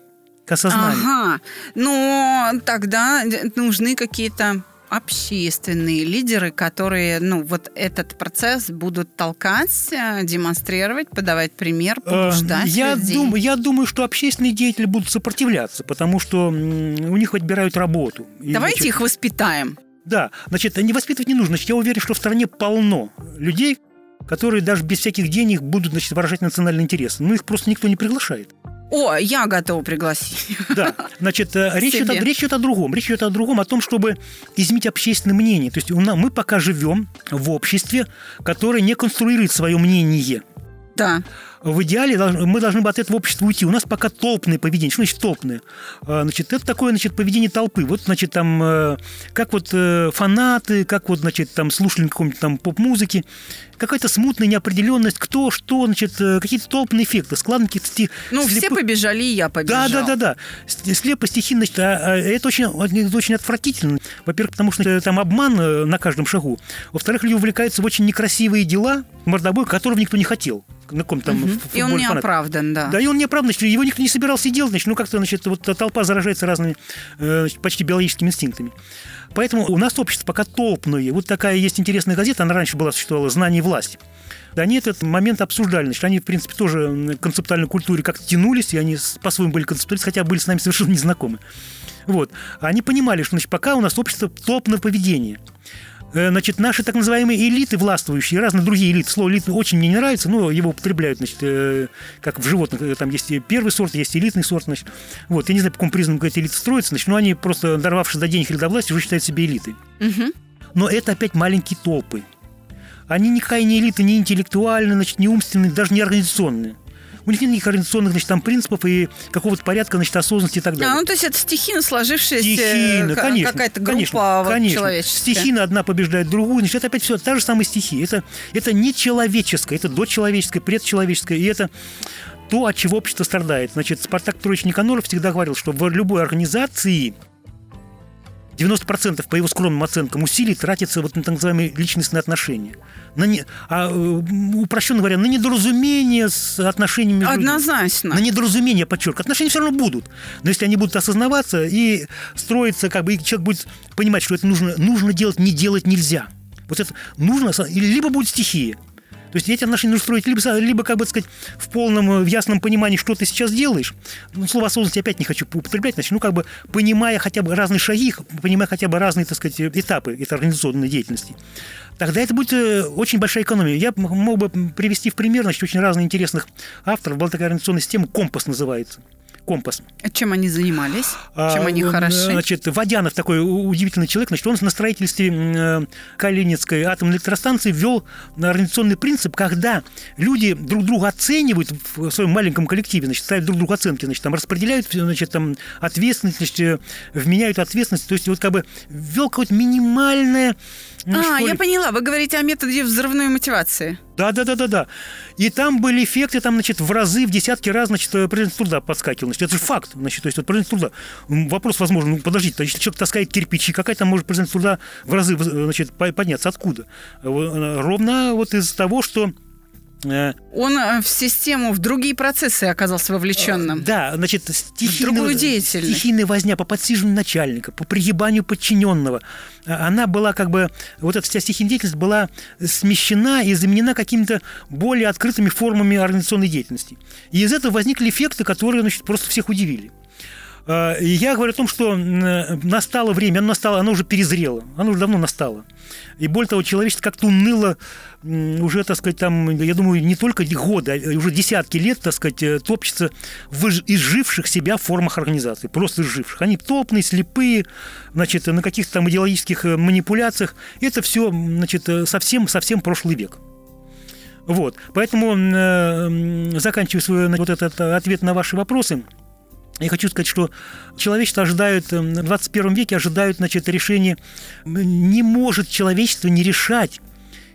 к осознанию. Ага. Но тогда нужны какие-то общественные лидеры, которые, ну, вот этот процесс будут толкать, э, демонстрировать, подавать пример, Э, побуждать Я, людей. думаю, я думаю, что общественные деятели будут сопротивляться, потому что у них отбирают работу. И, Давайте значит, их воспитаем. Да, значит, не воспитывать не нужно. Значит, я уверен, что в стране полно людей, которые даже без всяких денег будут значит, выражать национальные интересы. Но их просто никто не приглашает. О, я готова пригласить. Да, значит, э, речь идет, речь идет о другом. Речь идет о другом, о том, чтобы изменить общественное мнение. То есть у нас, мы пока живем в обществе, которое не конструирует свое мнение. Да. В идеале мы должны бы от этого общества уйти. У нас пока толпное поведение. Что значит толпное? А, Значит, это такое, значит, поведение толпы. Вот, значит, там, э, как вот э, фанаты, как вот, значит, там, слушали какой-нибудь там поп-музыки, какая-то смутная неопределенность, кто, что, значит, э, какие-то толпные эффекты, складно каких-то сти- Ну, все слепых- побежали, и я да, побежал. да, да, да. С- Слепо стихи, значит, а- а это очень, это очень отвратительно. Во-первых, потому что там обман на каждом шагу. Во-вторых, люди увлекаются в очень некрасивые дела, мордобой, которого никто не хотел. На каком там. И он не оправдан, да. Да, и он не оправдан, значит, его никто не собирался делать, значит, ну как-то, значит, вот толпа заражается разными э, значит, почти биологическими инстинктами. Поэтому у нас общество пока толпное. Вот такая есть интересная газета, она раньше была, существовала «Знание и власть». Они этот момент обсуждали. Значит, они, в принципе, тоже к концептуальной культуре как-то тянулись, и они по-своему были концептуалисты, хотя были с нами совершенно незнакомы. Вот. Они понимали, что значит, пока у нас общество толпного поведения. Э, Значит, наши так называемые элиты властвующие, разные другие элиты. Слово элиты очень мне не нравится, но его употребляют, значит, э, как в животных. э, Там есть первый сорт, есть элитный сорт, значит. Вот, я не знаю, по какому признаку эти элиты строятся, значит, но они просто, дорвавшись до денег или до власти, уже считают себя элитой. Мгм. Но это опять маленькие толпы. Они никакая не элита, не интеллектуальная, значит, не умственные, даже не организационные. У них нет никаких организационных, значит, там принципов и какого-то порядка, значит, осознанности и так далее. А, ну то есть это стихийно сложившаяся Стихийно, конечно, какая-то группа конечно, вот конечно. человеческая. Стихийно одна побеждает другую, значит, это опять все та же самая стихия. Это, это не человеческое, это дочеловеческое, предчеловеческое, и это то, от чего общество страдает. Значит, Спартак Петрович Никаноров всегда говорил, что в любой организации 90% по его скромным оценкам усилий тратится вот на так называемые личностные отношения. На не, а, э, упрощенно говоря, на недоразумение с отношениями между людьми. Однозначно. На недоразумение, подчеркиваю. Отношения все равно будут. Но если они будут осознаваться и строиться, как бы, и человек будет понимать, что это нужно, нужно делать, не делать нельзя. Вот это нужно, или либо будет стихия. То есть эти отношения нужно строить либо, либо как бы сказать, в полном, э, в ясном понимании, что ты сейчас делаешь. Ну, слово осознанность опять не хочу употреблять, значит, ну, как бы понимая хотя бы разные шаги, понимая хотя бы разные, так сказать, этапы этой организационной деятельности. Тогда это будет э, очень большая экономия. Я мог бы привести в пример, значит, очень разных интересных авторов. Была такая организационная система, компас называется. Компас. А Чем они занимались? Чем А, они он, хороши? Значит, Водянов такой удивительный человек. Значит, он на строительстве э, Калининской атомной электростанции ввел организационный принцип, когда люди друг друга оценивают в своем маленьком коллективе, значит, ставят друг другу оценки, значит, там распределяют, значит, там ответственность, значит, э, вменяют ответственность. То есть вот как бы ввел какое-то минимальное а, что я поняла. Вы говорите о методе взрывной мотивации. да, да, да, да, да. И там были эффекты, там, значит, в разы, в десятки раз, значит, э, производительность труда подскакивал. Значит, это же факт. Значит, то есть, вот производительность труда. Вопрос, возможно, ну, подождите, если человек таскает кирпичи, какая там может производительность труда в разы, э, значит, по- подняться? Откуда? Э, Ровно вот из того, что Он э, в систему, в другие процессы оказался вовлеченным. Да, значит, стихийная, стихийная возня по подсиживанию начальника, по приебанию подчиненного. А, Она была как бы, вот эта вся стихийная деятельность была смещена и заменена какими-то более открытыми формами организационной деятельности. И из этого возникли эффекты, которые, значит, просто всех удивили. И я говорю о том, что м, настало время, оно настало, оно уже перезрело, оно уже давно настало. И более того, человечество как-то уныло уже, так сказать, там, я думаю, не только годы, а уже десятки лет, так сказать, э, топчется в изж- изживших себя формах организации, просто изживших. Они топные, слепые, значит, на каких-то там идеологических э, манипуляциях. Это все, значит, э, совсем, совсем прошлый век. Вот, поэтому, э, заканчивая свой вот этот э, ответ на ваши вопросы, я хочу сказать, что человечество ожидает, э, в 21 веке ожидают, значит, решения. Не может человечество не решать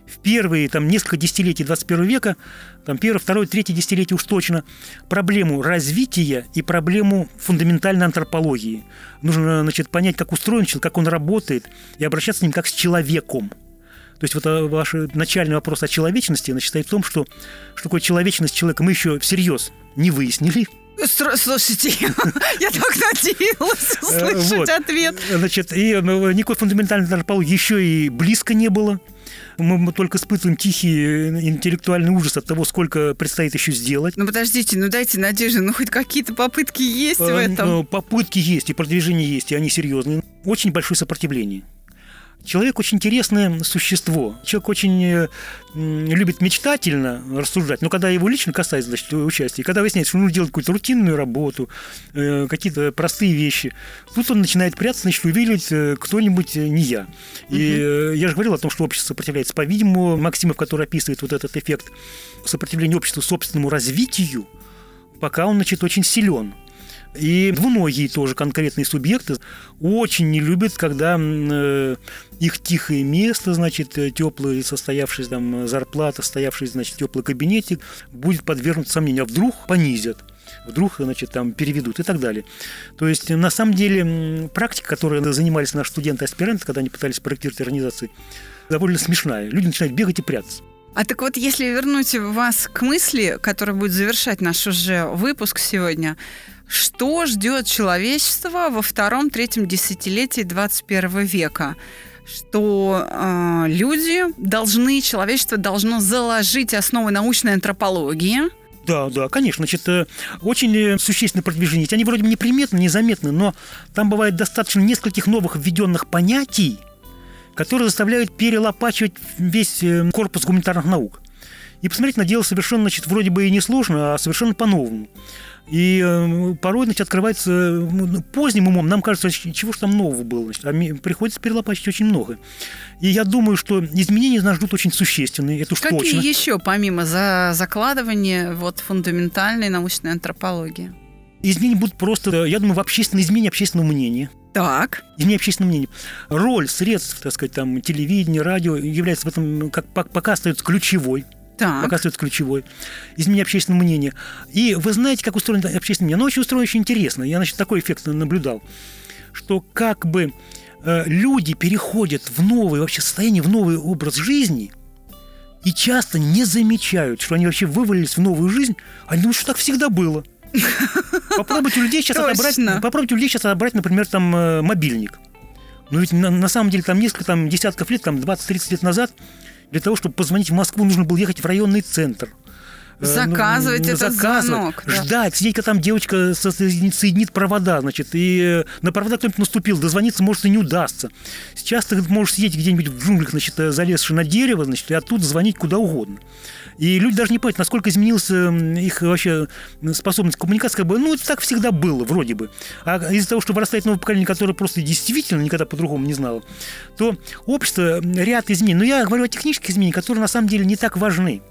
в первые там, несколько десятилетий 21 века, там, первое, второе, третье десятилетие уж точно, проблему развития и проблему фундаментальной антропологии. Нужно значит, понять, как устроен человек, как он работает, и обращаться с ним как с человеком. То есть вот э, ваш начальный вопрос о человечности значит, состоит в том, что, что такое человечность человека мы еще всерьез не выяснили, Слушайте, я так надеялась Э, услышать вот. ответ. Значит, и ну, никакой фундаментальной антропологии еще и близко не было. Мы, мы только испытываем тихий э, интеллектуальный ужас от того, сколько предстоит еще сделать. Ну подождите, ну дайте надежду, ну хоть какие-то попытки есть в Э, этом. э, Попытки есть, и продвижения есть, и они серьезные. Очень большое сопротивление. Человек очень интересное существо. Человек очень э, любит мечтательно рассуждать, но когда его лично касается значит, участия, когда выясняется, что нужно делать какую-то рутинную работу, э, какие-то простые вещи, тут он начинает прятаться, значит, увидеть э, кто-нибудь не я. И э, я же говорил о том, что общество сопротивляется. По-видимому, Максимов, который описывает вот этот эффект сопротивления общества собственному развитию, пока он, значит, очень силен. И двуногие тоже конкретные субъекты очень не любят, когда э, их тихое место, значит, теплый, состоявшись там зарплата, состоявшийся, значит, теплый кабинетик, будет подвергнут сомнению, а вдруг понизят вдруг, значит, там переведут и так далее. То есть, на самом деле, практика, которой занимались наши студенты-аспиранты, когда они пытались проектировать организации, довольно смешная. Люди начинают бегать и прятаться. А так вот, если вернуть вас к мысли, которая будет завершать наш уже выпуск сегодня, что ждет человечество во втором-третьем десятилетии 21 века? Что э, люди должны, человечество должно заложить основы научной антропологии, Да, да, конечно. Значит, э, очень э, существенное продвижение. Они вроде бы неприметны, незаметны, но там бывает достаточно нескольких новых введенных понятий, которые заставляют перелопачивать весь э, корпус гуманитарных наук. и посмотреть на дело совершенно, значит, вроде бы и не сложно, а совершенно по-новому. И э, порой, значит, открывается ну, поздним умом, нам кажется, чего же там нового было, значит, а приходится перелопачить очень много. И я думаю, что изменения нас ждут очень существенные, это уж Какие точно. еще, помимо за закладывания вот, фундаментальной научной антропологии? Изменения будут просто, я думаю, в общественном изменении общественного мнения. Так. Изменение общественного мнения. Роль средств, так сказать, там, телевидения, радио является в этом, как пока остается ключевой. Так. Пока остается ключевой. Изменение общественного мнения. И вы знаете, как устроено общественное мнение? Оно очень устроено очень интересно. Я, значит, такой эффект наблюдал, что как бы э, люди переходят в новое вообще состояние, в новый образ жизни – и часто не замечают, что они вообще вывалились в новую жизнь, они думают, что так всегда было. Попробуйте у людей сейчас отобрать, попробуйте у людей сейчас отобрать, например, там э, мобильник. Но ведь на, на самом деле там несколько там, десятков лет, там 20-30 лет назад для того, чтобы позвонить в Москву, нужно было ехать в районный центр. Э, заказывать ну, этот заказывать, звонок. Да. Ждать, сидеть, когда там девочка соединит провода, значит, и э, на провода кто-нибудь наступил, дозвониться, может, и не удастся. Сейчас ты можешь сидеть где-нибудь в джунглях, значит, э, залезши на дерево, значит, и оттуда звонить куда угодно. И люди даже не понимают, насколько изменилась их вообще способность коммуникации. Как бы, ну, это так всегда было, вроде бы. А из-за того, что вырастает новое поколение, которое просто действительно никогда по-другому не знало, то общество ряд изменений. Но я говорю о технических изменениях, которые на самом деле не так важны.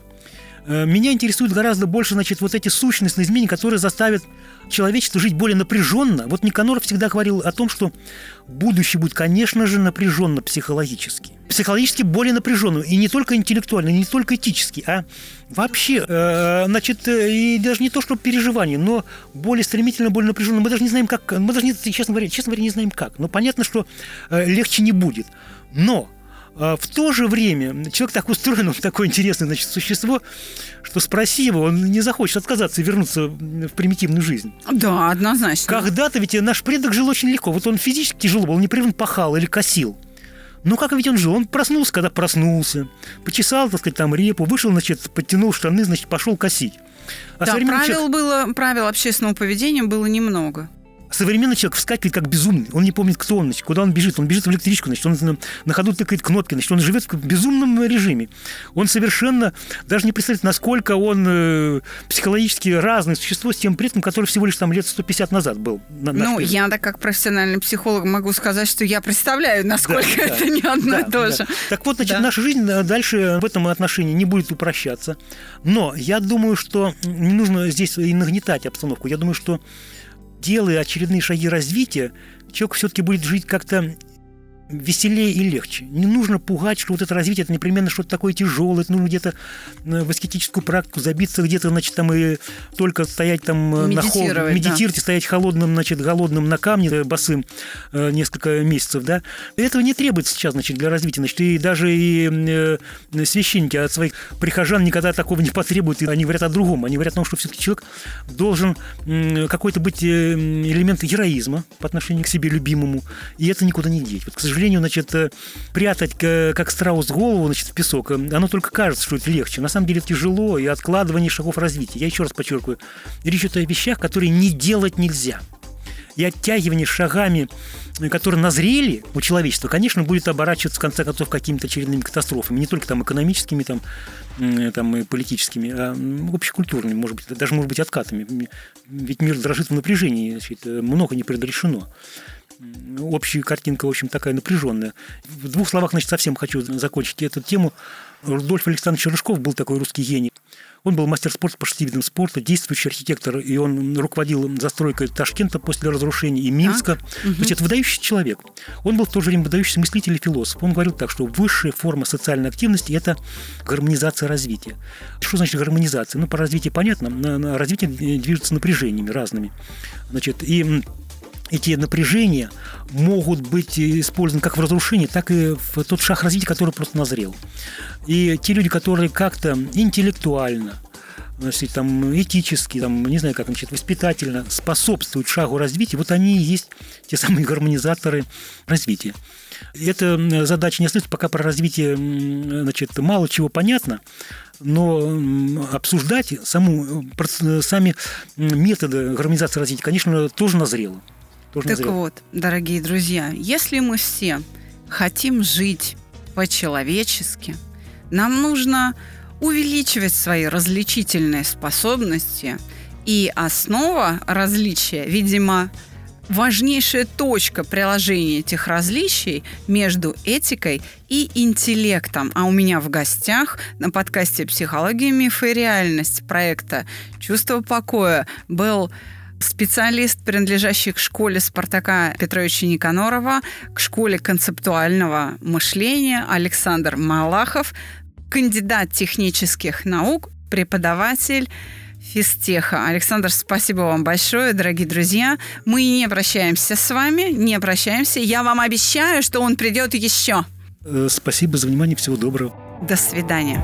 Э, меня интересуют гораздо больше, значит, вот эти сущностные изменения, которые заставят человечество жить более напряженно. Вот Никаноров всегда говорил о том, что будущее будет, конечно же, напряженно психологически. Психологически более напряженно. И не только интеллектуально, и не только этически, а вообще, э, значит, э, и даже не то, что переживание, но более стремительно, более напряженно. Мы даже не знаем, как. Мы даже, не, честно говоря, честно говоря, не знаем, как. Но понятно, что э, легче не будет. Но в то же время человек так устроен, он такое интересное значит, существо, что спроси его, он не захочет отказаться и вернуться в примитивную жизнь. Да, однозначно. Когда-то ведь наш предок жил очень легко. Вот он физически тяжело был, он непрерывно пахал или косил. Ну, как ведь он жил? Он проснулся, когда проснулся, почесал, так сказать, там репу, вышел, значит, подтянул штаны, значит, пошел косить. А да, правил, человек... было, правил общественного поведения было немного современный человек вскакивает как безумный. Он не помнит, кто он, значит, куда он бежит. Он бежит в электричку, значит, он на ходу тыкает кнопки, значит, он живет в безумном режиме. Он совершенно даже не представляет, насколько он э, психологически разное существо с тем предком, который всего лишь там лет 150 назад был. На, ну, предок. я так как профессиональный психолог могу сказать, что я представляю, насколько да, это да, не одно да, и то да. же. Так вот, значит, да. наша жизнь э, дальше в этом отношении не будет упрощаться. Но я думаю, что не нужно здесь и нагнетать обстановку. Я думаю, что делая очередные шаги развития, человек все-таки будет жить как-то веселее и легче. Не нужно пугать, что вот это развитие, это непременно что-то такое тяжелое, это нужно где-то э, в аскетическую практику забиться, где-то, значит, там и только стоять там э, на холод, медитировать, да. стоять холодным, значит, голодным на камне, э, босым несколько месяцев, да. Этого не требуется сейчас, значит, для развития. Значит, и даже и священники от своих прихожан никогда такого не потребуют, и они говорят о другом. Они говорят о том, что все-таки человек должен какой-то быть элемент героизма по отношению к себе любимому, и это никуда не деть. Вот, к сожалению, сожалению, значит, э, прятать как страус голову значит, в песок, э, оно только кажется, что это легче. На самом деле тяжело и откладывание шагов развития. Я еще раз подчеркиваю, речь идет о вещах, которые не делать нельзя. И оттягивание шагами, э, которые назрели у человечества, конечно, будет оборачиваться в конце концов какими-то очередными катастрофами, не только там экономическими, там, там и политическими, а общекультурными, может быть, даже, может быть, откатами. Ведь мир дрожит в напряжении, значит, много не предрешено общая картинка, в общем, такая напряженная. В двух словах, значит, совсем хочу закончить эту тему. Рудольф Александрович Рыжков был такой русский гений. Он был мастер спорта по шести видам спорта, действующий архитектор, и он руководил застройкой Ташкента после разрушения и Минска. А? Угу. То есть это выдающийся человек. Он был в то же время выдающийся мыслитель и философ. Он говорил так, что высшая форма социальной активности – это гармонизация развития. Что значит гармонизация? Ну, по развитию понятно. Развитие движется напряжениями разными. Значит, и эти напряжения могут быть использованы как в разрушении, так и в тот шаг развития, который просто назрел. И те люди, которые как-то интеллектуально, значит, там, этически, там, не знаю, как, значит, воспитательно способствуют шагу развития, вот они и есть те самые гармонизаторы развития. Эта задача не остается, пока про развитие значит, мало чего понятно, но обсуждать саму, сами методы гармонизации развития, конечно, тоже назрело. Тоже так назрел. вот, дорогие друзья, если мы все хотим жить по-человечески, нам нужно увеличивать свои различительные способности. И основа различия, видимо, важнейшая точка приложения этих различий между этикой и интеллектом. А у меня в гостях на подкасте «Психология, мифы и реальность» проекта «Чувство покоя» был специалист, принадлежащий к школе Спартака Петровича Никанорова, к школе концептуального мышления Александр Малахов, кандидат технических наук, преподаватель физтеха. Александр, спасибо вам большое, дорогие друзья. Мы не прощаемся с вами, не прощаемся. Я вам обещаю, что он придет еще. Э, спасибо за внимание, всего доброго. До свидания.